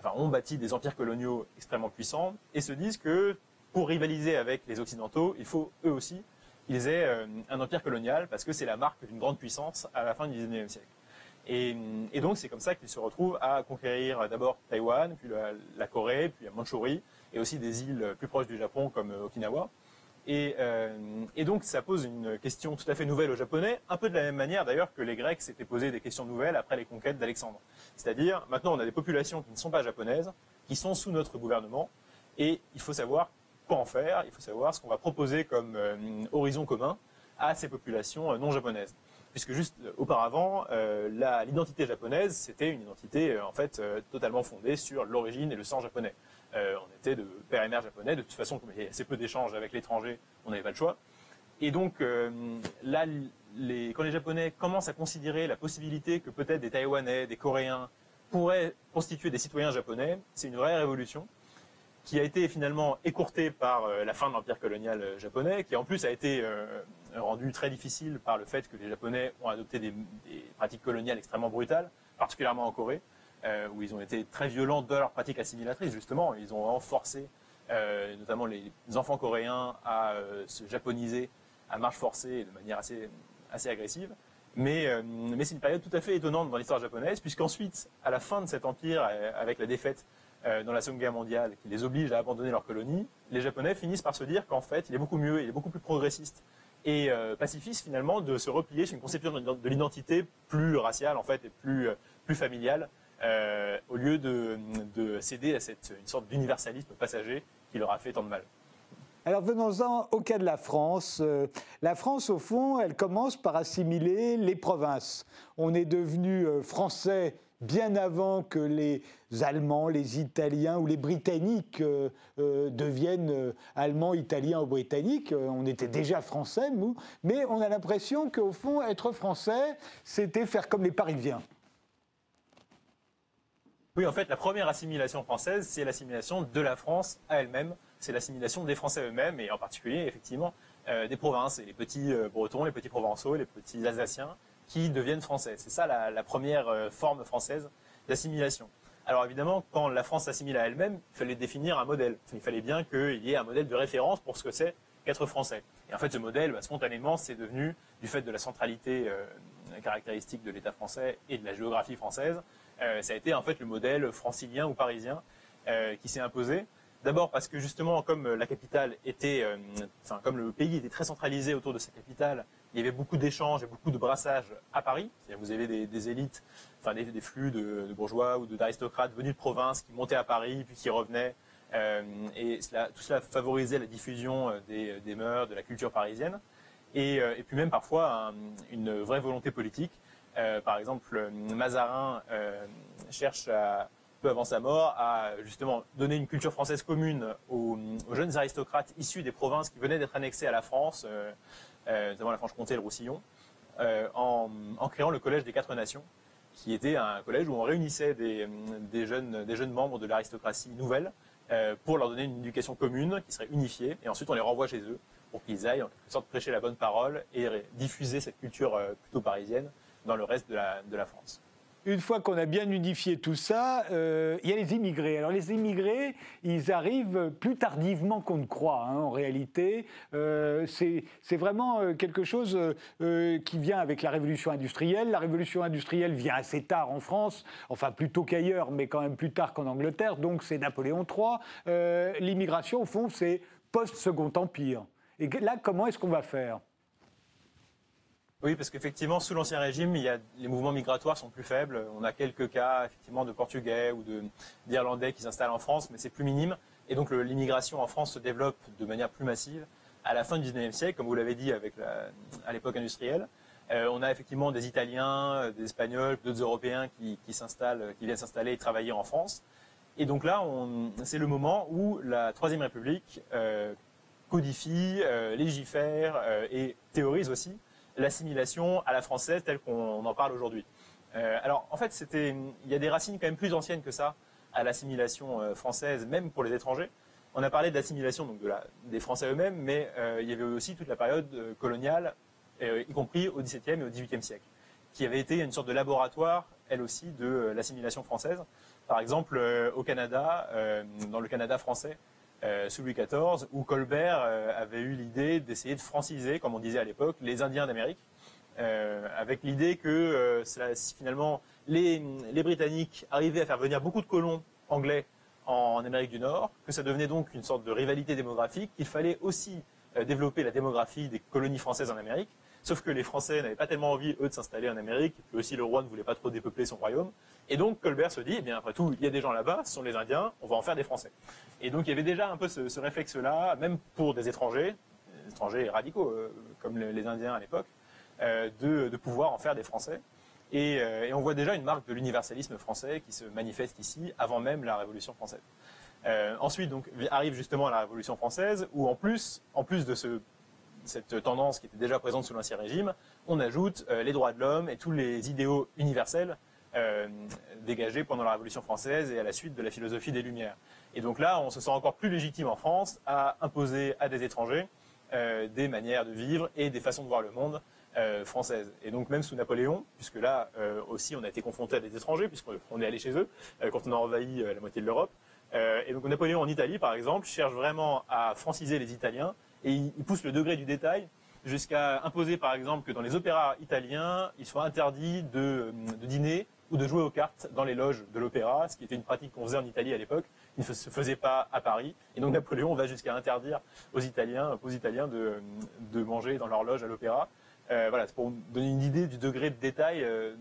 enfin, ont bâti des empires coloniaux extrêmement puissants et se disent que pour rivaliser avec les Occidentaux, il faut eux aussi qu'ils aient euh, un empire colonial parce que c'est la marque d'une grande puissance à la fin du XIXe siècle. Et, donc c'est comme ça qu'ils se retrouvent à conquérir d'abord Taïwan, puis la, Corée, puis la Mandchourie, et aussi des îles plus proches du Japon comme euh, Euh, et, donc ça pose une question tout à fait nouvelle aux Japonais, un peu de la même manière d'ailleurs que les Grecs s'étaient posé des questions nouvelles après les conquêtes d'Alexandre. C'est-à-dire, maintenant on a des populations qui ne sont pas japonaises, qui sont sous notre gouvernement, et il faut savoir quoi en faire, il faut savoir ce qu'on va proposer comme euh, horizon commun à ces populations euh, non japonaises. Puisque juste auparavant, l'identité japonaise, c'était une identité en fait totalement fondée sur l'origine et le sang japonais. Euh, on était de père et mère japonais. De toute façon, comme il y avait assez peu d'échanges avec l'étranger, on n'avait pas le choix. Et donc euh, là, quand les Japonais commencent à considérer la possibilité que peut-être des Taïwanais, des Coréens pourraient constituer des citoyens japonais, c'est une vraie révolution. qui a été finalement écourté par la fin de l'empire colonial japonais, qui en plus a été rendu très difficile par le fait que les Japonais ont adopté des, pratiques coloniales extrêmement brutales, particulièrement en Corée, où ils ont été très violents dans leurs pratiques assimilatrices, justement. Ils ont renforcé notamment les enfants coréens à se japoniser à marche forcée et de manière assez, assez agressive. Mais, euh, mais c'est une période tout à fait étonnante dans l'histoire japonaise, puisqu'ensuite, à la fin de cet empire, euh, avec la défaite euh, dans la Seconde Guerre mondiale, qui les oblige à abandonner leur colonie, les Japonais finissent par se dire qu'en fait, il est beaucoup mieux, il est beaucoup plus progressiste et pacifiste finalement de se replier sur une conception de l'identité plus raciale en fait et plus, plus familiale, au lieu de, de, céder à cette, une sorte d'universalisme passager qui leur a fait tant de mal. Alors venons-en au cas de la France. Euh, la France, au fond, elle commence par assimiler les provinces. On est devenu euh, français bien avant que les Allemands, les Italiens ou les Britanniques euh, deviennent Allemands, Italiens ou Britanniques. On était déjà français, nous, mais on a l'impression qu'au fond, être français, c'était faire comme les Parisiens. Oui, en fait, la première assimilation française, c'est l'assimilation de la France à elle-même c'est l'assimilation des Français eux-mêmes, et en particulier, effectivement, euh, des provinces, et les petits euh, Bretons, les petits Provençaux, les petits Alsaciens, qui deviennent français. C'est ça la, première euh, forme française d'assimilation. Alors évidemment, quand la France s'assimile à elle-même, il fallait définir un modèle. Il fallait bien qu'il y ait un modèle de référence pour ce que c'est qu'être français. Et en fait, ce modèle, bah, spontanément, c'est devenu, du fait de la centralité caractéristique de l'État français et de la géographie française, ça a été en fait le modèle francilien ou parisien qui s'est imposé. D'abord parce que justement, comme euh, la capitale était, euh, enfin comme le pays était très centralisé autour de sa capitale, il y avait beaucoup d'échanges et beaucoup de brassages à Paris. Vous avez des, élites, enfin des, flux de, bourgeois ou d'aristocrates venus de province qui montaient à Paris puis qui revenaient. Euh, et tout cela favorisait la diffusion des, mœurs, de la culture parisienne. Et, puis même parfois une vraie volonté politique. Par exemple, Mazarin cherche à peu avant sa mort, a justement donné une culture française commune aux, jeunes aristocrates issus des provinces qui venaient d'être annexées à la France, euh, euh, notamment la Franche-Comté et le Roussillon, euh, en, créant le Collège des Quatre Nations, qui était un collège où on réunissait des jeunes membres de l'aristocratie nouvelle pour leur donner une éducation commune qui serait unifiée, et ensuite on les renvoie chez eux pour qu'ils aillent en quelque sorte prêcher la bonne parole et diffuser cette culture plutôt parisienne dans le reste de la France une fois qu'on a bien unifié tout ça, euh, il y a les immigrés. Alors les immigrés, ils arrivent plus tardivement qu'on ne croit, hein, en réalité. Euh, c'est vraiment euh, quelque chose qui vient avec la révolution industrielle. La révolution industrielle vient assez tard en France, enfin plutôt qu'ailleurs, mais quand même plus tard qu'en Angleterre, donc c'est Napoléon III. L'immigration, au fond, c'est post-second empire. Et là, comment est-ce qu'on va faire? Oui, parce qu'effectivement, sous l'Ancien Régime, il y a, les mouvements migratoires sont plus faibles. On a quelques cas, effectivement, de Portugais ou d'Irlandais qui s'installent en France, mais c'est plus minime. Et donc, l'immigration en France se développe de manière plus massive. À la fin du 19e siècle, comme vous l'avez dit, à l'époque industrielle, euh, on a effectivement des Italiens, euh, des Espagnols, d'autres Européens qui viennent s'installer et travailler en France. Et donc là, c'est le moment où la Troisième République euh, codifie, légifère et théorise aussi l'assimilation à la française telle qu'on en parle aujourd'hui. Euh, alors en fait, il y a des racines quand même plus anciennes que ça à l'assimilation euh, française, même pour les étrangers. On a parlé de l'assimilation de la, des Français eux-mêmes, mais euh, il y avait aussi toute la période coloniale, y compris au XVIIe et au XVIIIe siècle, qui avait été une sorte de laboratoire, elle aussi, de l'assimilation française. Par exemple, au Canada, dans le Canada français, euh, sous Louis XIV, où Colbert euh, avait eu l'idée d'essayer de franciser, comme on disait à l'époque, les Indiens d'Amérique, euh, avec l'idée que finalement les, Britanniques arrivaient à faire venir beaucoup de colons anglais en, Amérique du Nord, que ça devenait donc une sorte de rivalité démographique, qu'il fallait aussi développer la démographie des colonies françaises en Amérique, Sauf que les Français n'avaient pas tellement envie, eux, de s'installer en Amérique, puis aussi le roi ne voulait pas trop dépeupler son royaume. Et donc Colbert se dit, eh bien après tout, il y a des gens là-bas, ce sont les Indiens, on va en faire des Français. Et donc il y avait déjà un peu ce, réflexe-là, même pour des étrangers, des étrangers radicaux, euh, comme les Indiens à l'époque, euh, de, pouvoir en faire des Français. Euh, et, on voit déjà une marque de l'universalisme français qui se manifeste ici, avant même la Révolution française. Ensuite, donc, arrive justement la Révolution française, où en plus, en plus de ce cette tendance qui était déjà présente sous l'Ancien Régime, on ajoute euh, les droits de l'homme et tous les idéaux universels dégagé pendant la Révolution française et à la suite de la philosophie des Lumières. Et donc là, on se sent encore plus légitime en France à imposer à des étrangers des manières de vivre et des façons de voir le monde françaises. Et donc même sous Napoléon, puisque là aussi on a été confronté à des étrangers, puisqu'on est allé chez eux quand on a envahi la moitié de l'Europe, euh, donc Napoléon en Italie, par exemple, cherche vraiment à franciser les Italiens et il, pousse le degré du détail jusqu'à imposer, par exemple, que dans les opéras italiens, il soit interdit de, dîner ou de jouer aux cartes dans les loges de l'opéra, ce qui était une pratique qu'on faisait en Italie à l'époque, qui ne se faisait pas à Paris. Et donc Napoléon va jusqu'à interdire aux Italiens, aux Italiens de, manger dans leur loge à l'opéra. Euh, voilà, c'est pour donner une idée du degré de détail euh,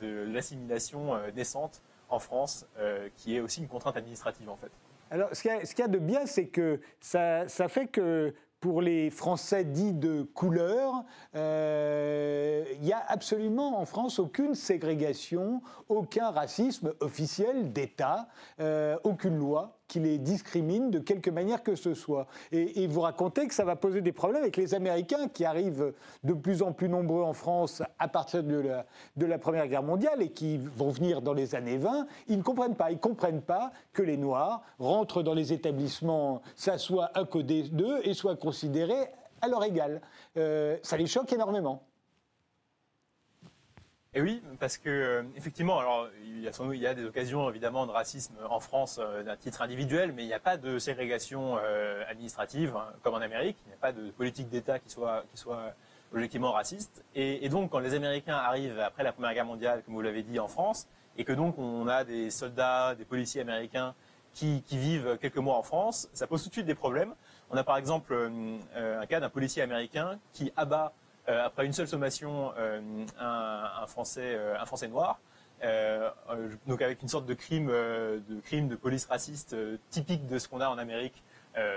de l'assimilation naissante en France, euh, qui est aussi une contrainte administrative en fait. Alors, ce qu'il y, a de bien, c'est que ça, fait que pour les Français dits de couleur, euh, il n'y a absolument en France aucune ségrégation, aucun racisme officiel d'État, euh, aucune loi qui les discrimine de quelque manière que ce soit. Et, vous racontez que ça va poser des problèmes avec les Américains qui arrivent de plus en plus nombreux en France à partir de la, Première Guerre mondiale et qui vont venir dans les années 20. Ils ne comprennent pas. Ils ne comprennent pas que les Noirs rentrent dans les établissements, s'assoient à côté d'eux et soient considérés à leur égal. Euh, ça les choque énormément. Et oui, parce que euh, effectivement, alors il y, a des occasions évidemment de racisme en France euh, d'un titre individuel, mais il n'y a pas de ségrégation euh, administrative hein, comme en Amérique. Il n'y a pas de politique d'État qui soit qui objectivement raciste. Et, donc quand les Américains arrivent après la Première Guerre mondiale, comme vous l'avez dit, en France, et que donc on a des soldats, des policiers américains qui, vivent quelques mois en France, ça pose tout de suite des problèmes. On a par exemple un cas d'un policier américain qui abat après une seule sommation, euh, un, Français, euh, un Français noir. donc avec une sorte de crime, de police raciste typique de ce qu'on a en Amérique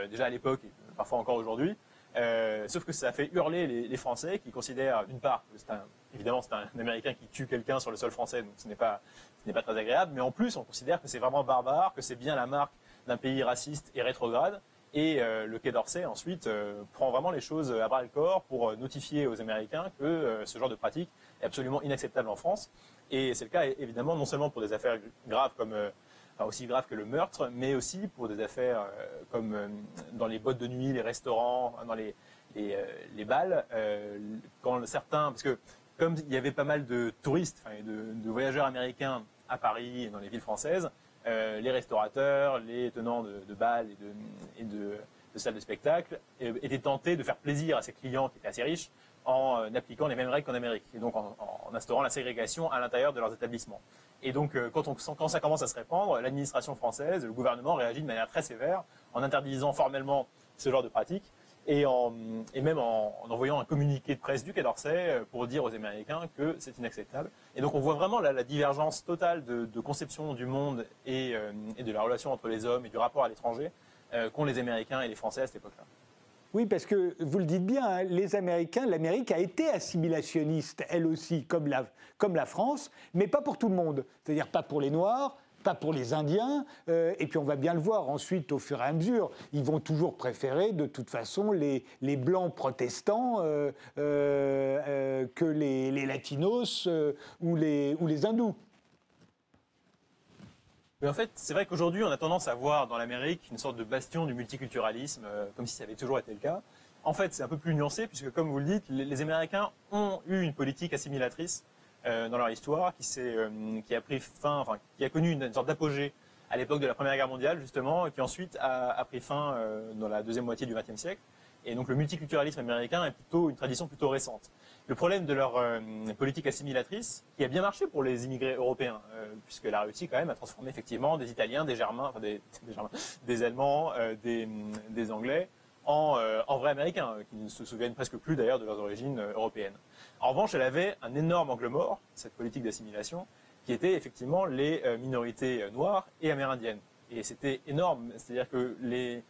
déjà à l'époque et parfois encore aujourd'hui. sauf que ça a fait hurler les, Français qui considèrent d'une part, évidemment c'est un, Américain qui tue quelqu'un sur le sol français, donc ce n'est pas très agréable, mais en plus on considère que c'est vraiment barbare, que c'est bien la marque d'un pays raciste et rétrograde, et euh, le Quai d'Orsay, ensuite, euh, prend vraiment les choses à bras le corps pour euh, notifier aux Américains que ce genre de pratique est absolument inacceptable en France. Et c'est le cas, évidemment, non seulement pour des affaires graves comme, aussi graves que le meurtre, mais aussi pour des affaires comme dans les boîtes de nuit, les restaurants, dans les, les, les balles, quand certains, parce que comme il y avait pas mal de touristes, de voyageurs américains à Paris et dans les villes françaises, euh, les restaurateurs, les tenants de, de balles et, de, salles de spectacle euh, étaient tentés de faire plaisir à ces clients qui étaient assez riches en euh, appliquant les mêmes règles qu'en Amérique, et donc en, instaurant la ségrégation à l'intérieur de leurs établissements. Et donc, quand, quand ça commence à se répandre, l'administration française, le gouvernement réagit de manière très sévère en interdisant formellement ce genre de pratiques et, même en, envoyant un communiqué de presse du Quai d'Orsay euh, pour dire aux Américains que c'est inacceptable. Et donc on voit vraiment la, divergence totale de, conception du monde et, euh, et, de la relation entre les hommes et du rapport à l'étranger euh, qu'ont les Américains et les Français à cette époque-là. Oui, parce que vous le dites bien, hein, les Américains, l'Amérique a été assimilationniste, elle aussi, comme la France, mais pas pour tout le monde. C'est-à-dire pas pour les Noirs, pas pour les Indiens. Euh, et puis on va bien le voir ensuite au fur et à mesure. Ils vont toujours préférer de toute façon les, les blancs protestants euh, euh, que les, les latinos ou, les, ou les hindous. Mais en fait, c'est vrai qu'aujourd'hui, on a tendance à voir dans l'Amérique une sorte de bastion du multiculturalisme, comme si ça avait toujours été le cas. En fait, c'est un peu plus nuancé, puisque comme vous le dites, les Américains ont eu une politique assimilatrice dans leur histoire, qui, euh, a a connu une, sorte d'apogée à l'époque de la Première Guerre mondiale, justement, et qui ensuite a, a pris fin euh, dans la deuxième moitié du XXe siècle. Et donc le multiculturalisme américain est plutôt une tradition plutôt récente. Le problème de leur politique assimilatrice, qui a bien marché pour les immigrés européens, puisqu'elle a réussi quand même à transformer effectivement des Italiens, des Germains, [LAUGHS] des, Allemands, des, Anglais en, en vrais Américains, qui ne se souviennent presque plus d'ailleurs de leurs origines européennes. En revanche, elle avait un énorme angle mort, cette politique d'assimilation, qui était effectivement les euh, minorités euh, noires et amérindiennes. Et c'était énorme, c'est-à-dire que les,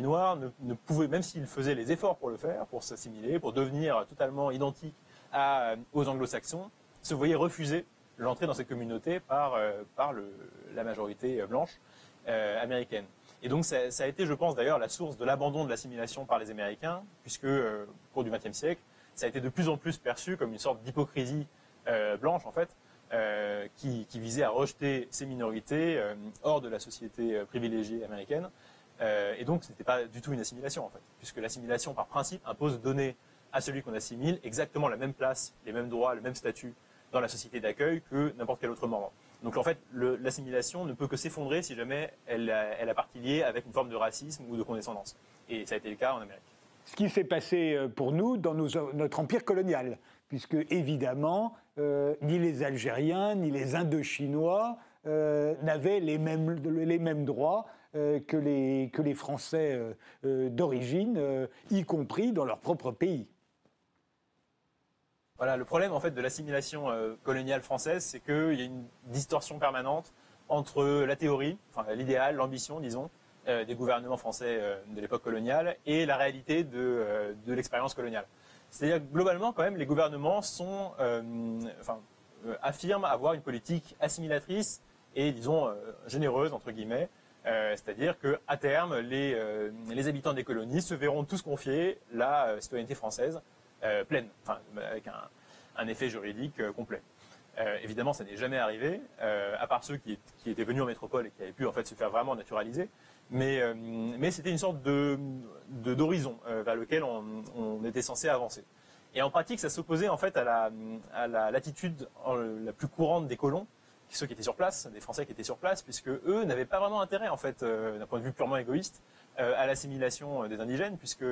Noirs ne, pouvaient, même s'ils faisaient les efforts pour le faire, pour s'assimiler, pour devenir totalement identiques euh, aux anglo-saxons, se voyaient refuser l'entrée dans ces communautés par, la majorité blanche américaine. Et donc ça, a été, je pense d'ailleurs, la source de l'abandon de l'assimilation par les Américains, puisque au cours du XXe siècle, ça a été de plus en plus perçu comme une sorte d'hypocrisie euh, blanche en fait, qui, qui, visait à rejeter ces minorités hors de la société privilégiée américaine. et donc, ce n'était pas du tout une assimilation, en fait, puisque l'assimilation, par principe, impose de donner à celui qu'on assimile exactement la même place, les mêmes droits, le même statut dans la société d'accueil que n'importe quel autre membre. Donc en fait, l'assimilation ne peut que s'effondrer si jamais elle, a partie liée avec une forme de racisme ou de condescendance. Et ça a été le cas en Amérique. Ce qui s'est passé euh, pour nous dans notre empire colonial, puisque évidemment, euh, ni les Algériens, ni les Indochinois euh, n'avaient les mêmes, droits que les Français d'origine, y compris dans leur propre pays. Voilà, le problème en fait de l'assimilation euh, coloniale française, c'est qu'il y a une distorsion permanente entre la théorie, enfin l'idéal, l'ambition, disons, euh, des gouvernements français euh, de l'époque coloniale et la réalité de, l'expérience coloniale. C'est-à-dire que globalement, quand même, les gouvernements sont, affirment avoir une politique assimilatrice et, disons, généreuse entre guillemets. C'est-à-dire que à terme, les, les habitants des colonies se verront tous confier la citoyenneté française euh, pleine, enfin, avec un, effet juridique euh, complet. Euh, évidemment, ça n'est jamais arrivé, à part ceux qui, étaient venus en métropole et qui avaient pu en fait se faire vraiment naturaliser. Mais, c'était une sorte de, d'horizon vers lequel on, était censé avancer. Et en pratique, ça s'opposait en fait à la, à la plus courante des colons, ceux qui étaient sur place, des Français qui étaient sur place, puisque eux n'avaient pas vraiment intérêt en fait, d'un point de vue purement égoïste, à l'assimilation des indigènes, puisque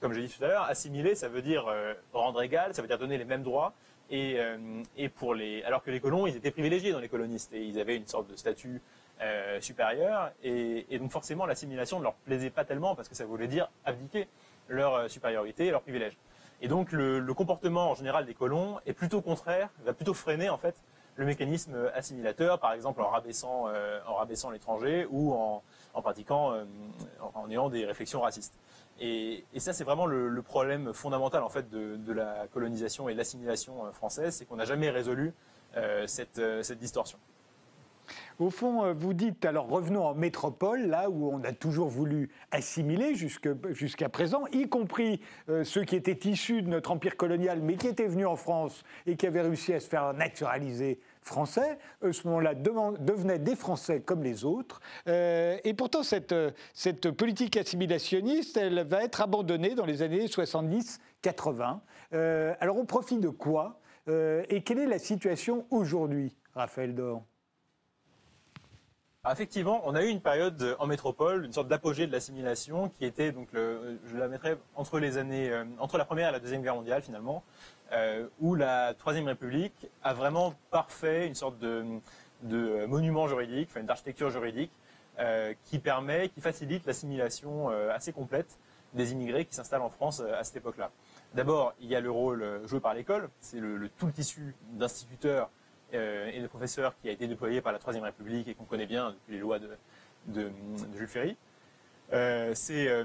comme j'ai dit tout à l'heure, assimiler, ça veut dire euh, rendre égal, ça veut dire donner les mêmes droits. Euh, et, pour les, alors que les colons, ils étaient privilégiés dans les colonistes et ils avaient une sorte de statut euh, supérieur. Et, donc forcément, l'assimilation ne leur plaisait pas tellement parce que ça voulait dire abdiquer leur supériorité et leurs privilèges. Et donc le, comportement en général des colons est plutôt contraire, va plutôt freiner en fait le mécanisme assimilateur, par exemple en rabaissant, en rabaissant l'étranger ou en pratiquant, en ayant des réflexions racistes. Et, ça, c'est vraiment le, problème fondamental en fait de, la colonisation et l'assimilation euh, française, c'est qu'on n'a jamais résolu euh, euh, cette, distorsion. Au fond, vous dites, alors revenons en métropole, là où on a toujours voulu assimiler jusqu'à présent, y compris ceux qui étaient issus de notre empire colonial, mais qui étaient venus en France et qui avaient réussi à se faire naturaliser français, à ce moment-là, devenaient des Français comme les autres. Euh, et pourtant, cette, cette politique assimilationniste, elle va être abandonnée dans les années 70-80. Euh, alors, on profite de quoi euh, Et quelle est la situation aujourd'hui, Raphaël Dor Effectivement, on a eu une période en métropole, une sorte d'apogée de l'assimilation qui était donc, je la mettrais entre les années, entre la première et la deuxième guerre mondiale finalement, euh, où la Troisième République a vraiment parfait une sorte de, monument juridique, enfin d'architecture juridique, euh, qui permet, qui facilite l'assimilation euh, assez complète des immigrés qui s'installent en France à cette époque-là. D'abord, il y a le rôle joué par l'école, c'est le, tout le tissu d'instituteurs et de professeurs qui a été déployé par la Troisième République et qu'on connaît bien depuis les lois de, de Jules Ferry. Euh, c'est euh,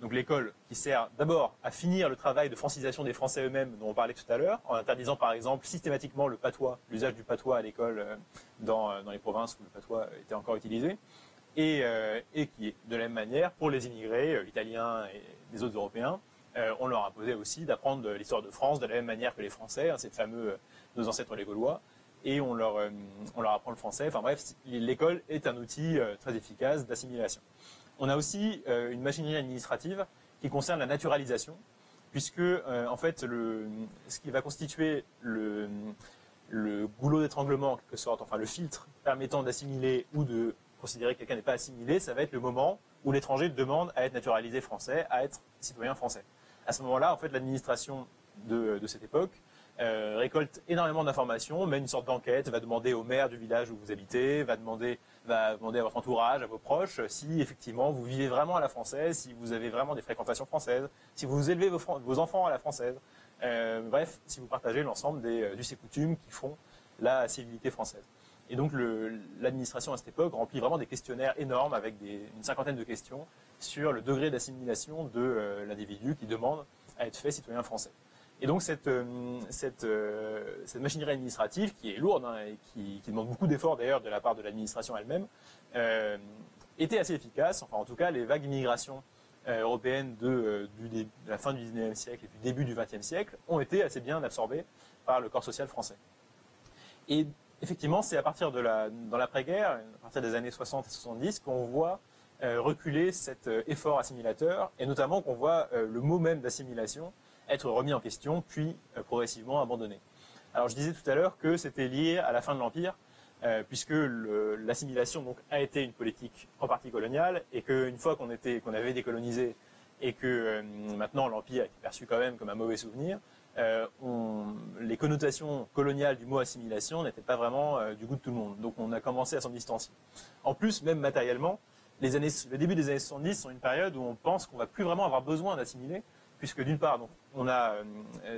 donc l'école qui sert d'abord à finir le travail de francisation des Français eux-mêmes dont on parlait tout à l'heure, en interdisant par exemple systématiquement le patois, l'usage du patois à l'école euh, dans, les provinces où le patois était encore utilisé, et, et qui de la même manière pour les immigrés italiens et les autres Européens, on leur imposait aussi d'apprendre l'histoire de France de la même manière que les Français, hein, ces fameux nos ancêtres les Gaulois, et on leur, on leur apprend le français. Enfin bref, l'école est un outil très efficace d'assimilation. On a aussi euh, une machinerie administrative qui concerne la naturalisation, puisque euh, en fait ce qui va constituer le, goulot d'étranglement en quelque enfin le filtre permettant d'assimiler ou de considérer que quelqu'un n'est pas assimilé, ça va être le moment où l'étranger demande à être naturalisé français, à être citoyen français. À ce moment-là, en fait, l'administration de, cette époque euh, récolte énormément d'informations, mène une sorte d'enquête, va demander au maire du village où vous habitez, va demander à votre entourage, à vos proches, si effectivement vous vivez vraiment à la française, si vous avez vraiment des fréquentations françaises, si vous élevez vos, enfants à la française. Euh, bref, si vous partagez l'ensemble des euh, us et coutumes qui font la civilité française. Et donc l'administration à cette époque remplit vraiment des questionnaires énormes avec une cinquantaine de questions sur le degré d'assimilation de euh, l'individu qui demande à être fait citoyen français. Et donc cette, euh, euh, cette machinerie administrative, qui est lourde hein, et qui, demande beaucoup d'efforts d'ailleurs de la part de l'administration elle-même, euh, était assez efficace. Enfin, en tout cas, les vagues d'immigration européennes de, la fin du 19e siècle et du début du 20e siècle ont été assez bien absorbées par le corps social français. Et effectivement, c'est à partir de la, dans l'après-guerre, à partir des années 60 et 70, qu'on voit reculer cet effort assimilateur, et notamment qu'on voit le mot même d'assimilation être remis en question, puis progressivement abandonné. Alors je disais tout à l'heure que c'était lié à la fin de l'Empire, euh, puisque l'assimilation donc a été une politique en partie coloniale, et qu'une fois qu'on était, avait décolonisé, et que euh, maintenant l'Empire est perçu quand même comme un mauvais souvenir, euh, les connotations coloniales du mot assimilation n'étaient pas vraiment du goût de tout le monde. Donc on a commencé à s'en distancier. En plus, même matériellement, les années, le début des années 70 sont une période où on pense qu'on va plus vraiment avoir besoin d'assimiler, puisque d'une part, donc, on a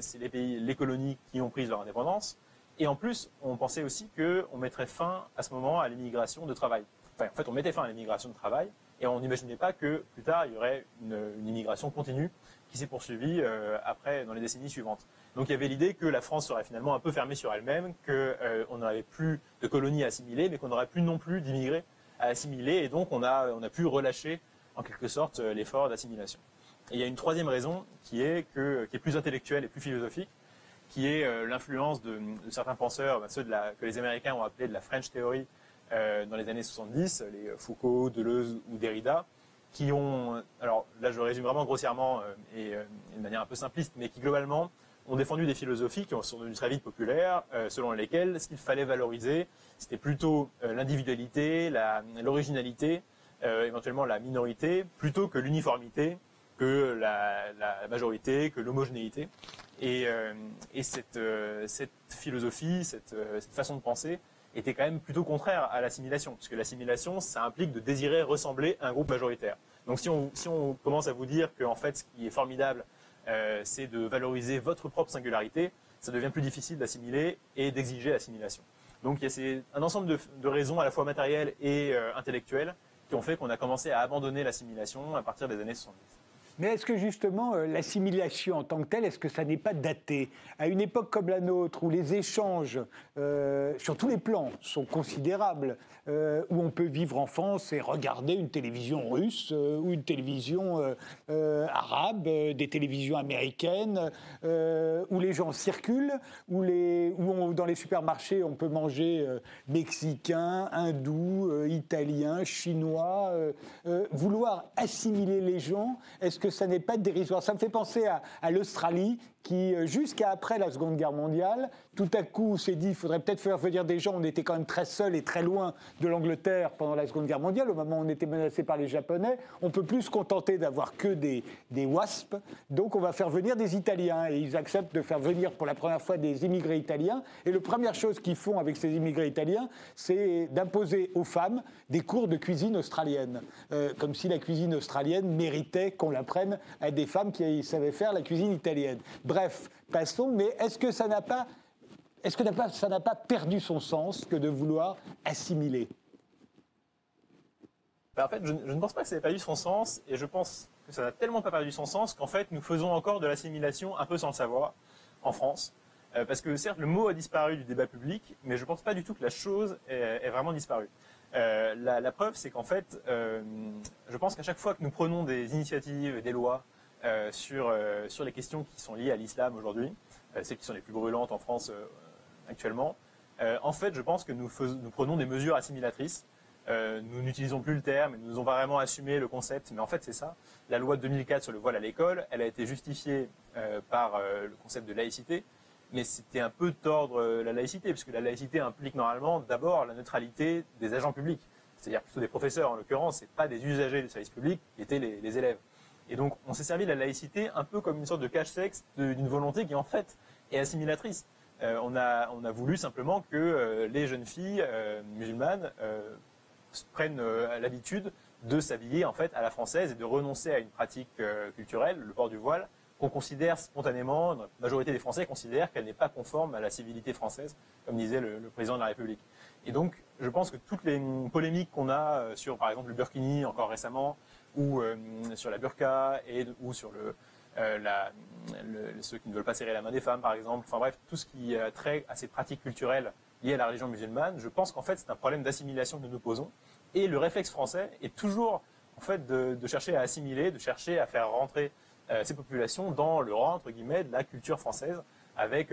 c'est les pays, les colonies qui ont pris leur indépendance, et en plus, on pensait aussi qu'on mettrait fin à ce moment à l'immigration de travail. Enfin, en fait, on mettait fin à l'immigration de travail et on n'imaginait pas que plus tard, il y aurait une, immigration continue qui s'est poursuivie euh, après dans les décennies suivantes. Donc il y avait l'idée que la France serait finalement un peu fermée sur elle-même, qu'on euh, n'aurait plus de colonies à assimiler, mais qu'on n'aurait plus non plus d'immigrés à assimiler, et donc on a, on a pu relâcher en quelque sorte l'effort d'assimilation. Et il y a une troisième raison qui est, que, qui est plus intellectuelle et plus philosophique, qui est euh, l'influence de, certains penseurs, bah, ceux que les Américains ont appelé de la French Theory euh, dans les années 70, les Foucault, Deleuze ou Derrida, qui ont, alors là je résume vraiment grossièrement euh, et de manière un peu simpliste, mais qui globalement ont défendu des philosophies qui sont devenues très vite populaires, selon lesquelles ce qu'il fallait valoriser, c'était plutôt l'individualité, l'originalité, éventuellement la minorité, plutôt que l'uniformité, que la, majorité, que l'homogénéité. Et, euh, euh, cette, philosophie, cette, euh, cette, façon de penser était quand même plutôt contraire à l'assimilation, puisque l'assimilation, ça implique de désirer ressembler à un groupe majoritaire. Donc si on, commence à vous dire qu'en fait, ce qui est formidable, c'est de valoriser votre propre singularité, ça devient plus difficile d'assimiler et d'exiger l'assimilation. Donc il y a un ensemble de, raisons à la fois matérielles et intellectuelles qui ont fait qu'on a commencé à abandonner l'assimilation à partir des années 70. Mais est-ce que justement euh, l'assimilation en tant que telle, est-ce que ça n'est pas daté? À une époque comme la nôtre, où les échanges euh, sur tous les plans sont considérables, euh, où on peut vivre en France et regarder une télévision russe ou une télévision arabe, des télévisions américaines, où les gens circulent, où, dans les supermarchés on peut manger mexicain, hindou, italien, chinois. vouloir assimiler les gens, est-ce que ça n'est pas dérisoire. Ça me fait penser à l'Australie qui, euh, jusqu'à après la Seconde Guerre mondiale, tout à coup s'est dit qu'il faudrait peut-être faire venir des gens. On était quand même très seuls et très loin de l'Angleterre pendant la Seconde Guerre mondiale, au moment où on était menacé par les Japonais. On peut plus se contenter d'avoir que des, des WASP, donc on va faire venir des Italiens. Et ils acceptent de faire venir pour la première fois des immigrés italiens. Et la première chose qu'ils font avec ces immigrés italiens, c'est d'imposer aux femmes des cours de cuisine australienne. Euh, comme si la cuisine australienne méritait qu'on l'apprenne à des femmes qui savaient faire la cuisine italienne. Bref, passons, mais est-ce que ça n'a pas, est-ce que ça n'a pas perdu son sens que de vouloir assimiler? Ben, En fait, je, ne pense pas que ça ait perdu son sens, et je pense que ça n'a tellement pas perdu son sens qu'en fait, nous faisons encore de l'assimilation un peu sans le savoir en France. Euh, parce que certes, le mot a disparu du débat public, mais je ne pense pas du tout que la chose ait, vraiment disparu. Euh, la, preuve, c'est qu'en fait, euh, je pense qu'à chaque fois que nous prenons des initiatives, des lois, sur, sur les questions qui sont liées à l'islam aujourd'hui, celles qui sont les plus brûlantes en France actuellement. en fait, je pense que nous, prenons des mesures assimilatrices. nous n'utilisons plus le terme, nous avons vraiment assumé le concept, mais en fait c'est ça. La loi de 2004 sur le voile à l'école, elle a été justifiée par le concept de laïcité, mais c'était un peu tordre la laïcité, puisque la laïcité implique normalement d'abord la neutralité des agents publics, c'est-à-dire plutôt des professeurs en l'occurrence, c'est pas des usagers du service public qui étaient les élèves. Et donc, on s'est servi de la laïcité un peu comme une sorte de cache-sexe d'une volonté qui, en fait, est assimilatrice. Euh, on, a, on a voulu simplement que euh, les jeunes filles euh, musulmanes prennent l'habitude de s'habiller en fait à la française et de renoncer à une pratique culturelle, le port du voile, qu'on considère spontanément, la majorité des Français considèrent qu'elle n'est pas conforme à la civilité française, comme disait le, président de la République. Et donc, je pense que toutes les polémiques qu'on a sur, par exemple, le burkini encore récemment, ou sur la burqa et ou sur le, euh, ceux qui ne veulent pas serrer la main des femmes, par exemple. Enfin bref, tout ce qui a trait à ces pratiques culturelles liées à la religion musulmane, je pense qu'en fait c'est un problème d'assimilation que nous nous posons. Et le réflexe français est toujours en fait de, chercher à assimiler, de chercher à faire rentrer euh, ces populations dans le rang entre guillemets de la culture française avec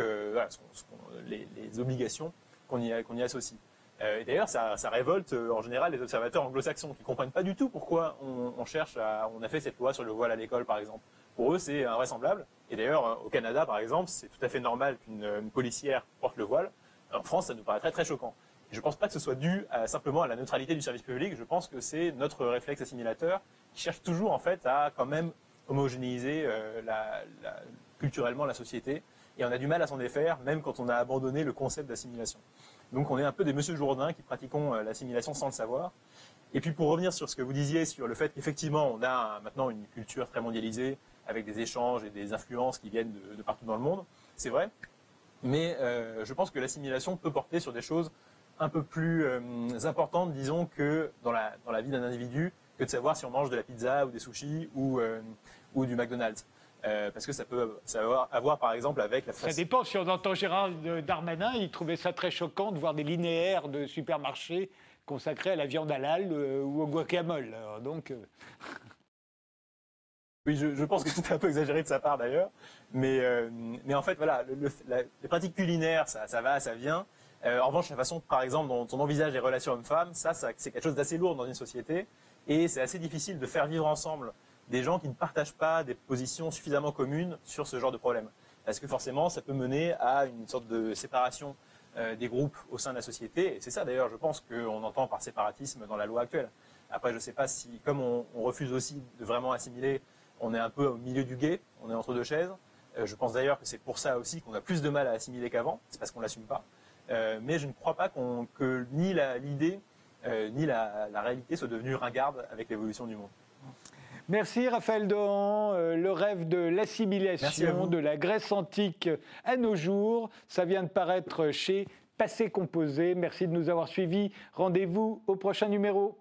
les, obligations qu'on y, associe. et d'ailleurs, ça, ça, révolte en général les observateurs anglo-saxons qui comprennent pas du tout pourquoi on, on, cherche à, on a fait cette loi sur le voile à l'école, par exemple. Pour eux, c'est invraisemblable. Et d'ailleurs, au Canada, par exemple, c'est tout à fait normal qu'une policière porte le voile. En France, ça nous paraît très choquant. Je ne pense pas que ce soit dû simplement à la neutralité du service public. Je pense que c'est notre réflexe assimilateur qui cherche toujours en fait à quand même homogénéiser euh, culturellement la société. Et on a du mal à s'en défaire, même quand on a abandonné le concept d'assimilation. Donc on est un peu des Monsieur Jourdain qui pratiquons euh, l'assimilation sans le savoir. Et puis pour revenir sur ce que vous disiez sur le fait qu'effectivement on a maintenant une culture très mondialisée avec des échanges et des influences qui viennent de, partout dans le monde, c'est vrai. Mais euh, je pense que l'assimilation peut porter sur des choses un peu plus euh, importante, disons, que dans la, dans la vie d'un individu, que de savoir si on mange de la pizza ou des sushis ou, euh, ou du McDonald's. Euh, parce que ça peut ça avoir, avoir, par exemple, avec la Ça dépend. Si on entend Gérard Darmanin, il trouvait ça très choquant de voir des linéaires de supermarchés consacrés à la viande halal ou au guacamole. donc. [LAUGHS] Oui, je, pense que c'est un peu exagéré de sa part d'ailleurs. Mais, mais en fait, voilà, le, les pratiques culinaires, ça, va, ça vient. Euh, en revanche, la façon, par exemple, dont on envisage les relations hommes-femmes, ça, c'est quelque chose d'assez lourd dans une société, et c'est assez difficile de faire vivre ensemble des gens qui ne partagent pas des positions suffisamment communes sur ce genre de problème. Parce que forcément, ça peut mener à une sorte de séparation euh, des groupes au sein de la société, et c'est ça d'ailleurs, je pense, qu'on entend par séparatisme dans la loi actuelle. Après, je ne sais pas si, comme on, refuse aussi de vraiment assimiler, on est un peu au milieu du guet, on est entre deux chaises. Euh, je pense d'ailleurs que c'est pour ça aussi qu'on a plus de mal à assimiler qu'avant, c'est parce qu'on l'assume pas. Euh, mais je ne crois pas que ni l'idée euh, ni la, réalité soient devenues ringardes avec l'évolution du monde. Merci Raphaël Dohan. Euh, le rêve de l'assimilation de la Grèce antique à nos jours, ça vient de paraître chez Passé Composé. Merci de nous avoir suivis. Rendez-vous au prochain numéro.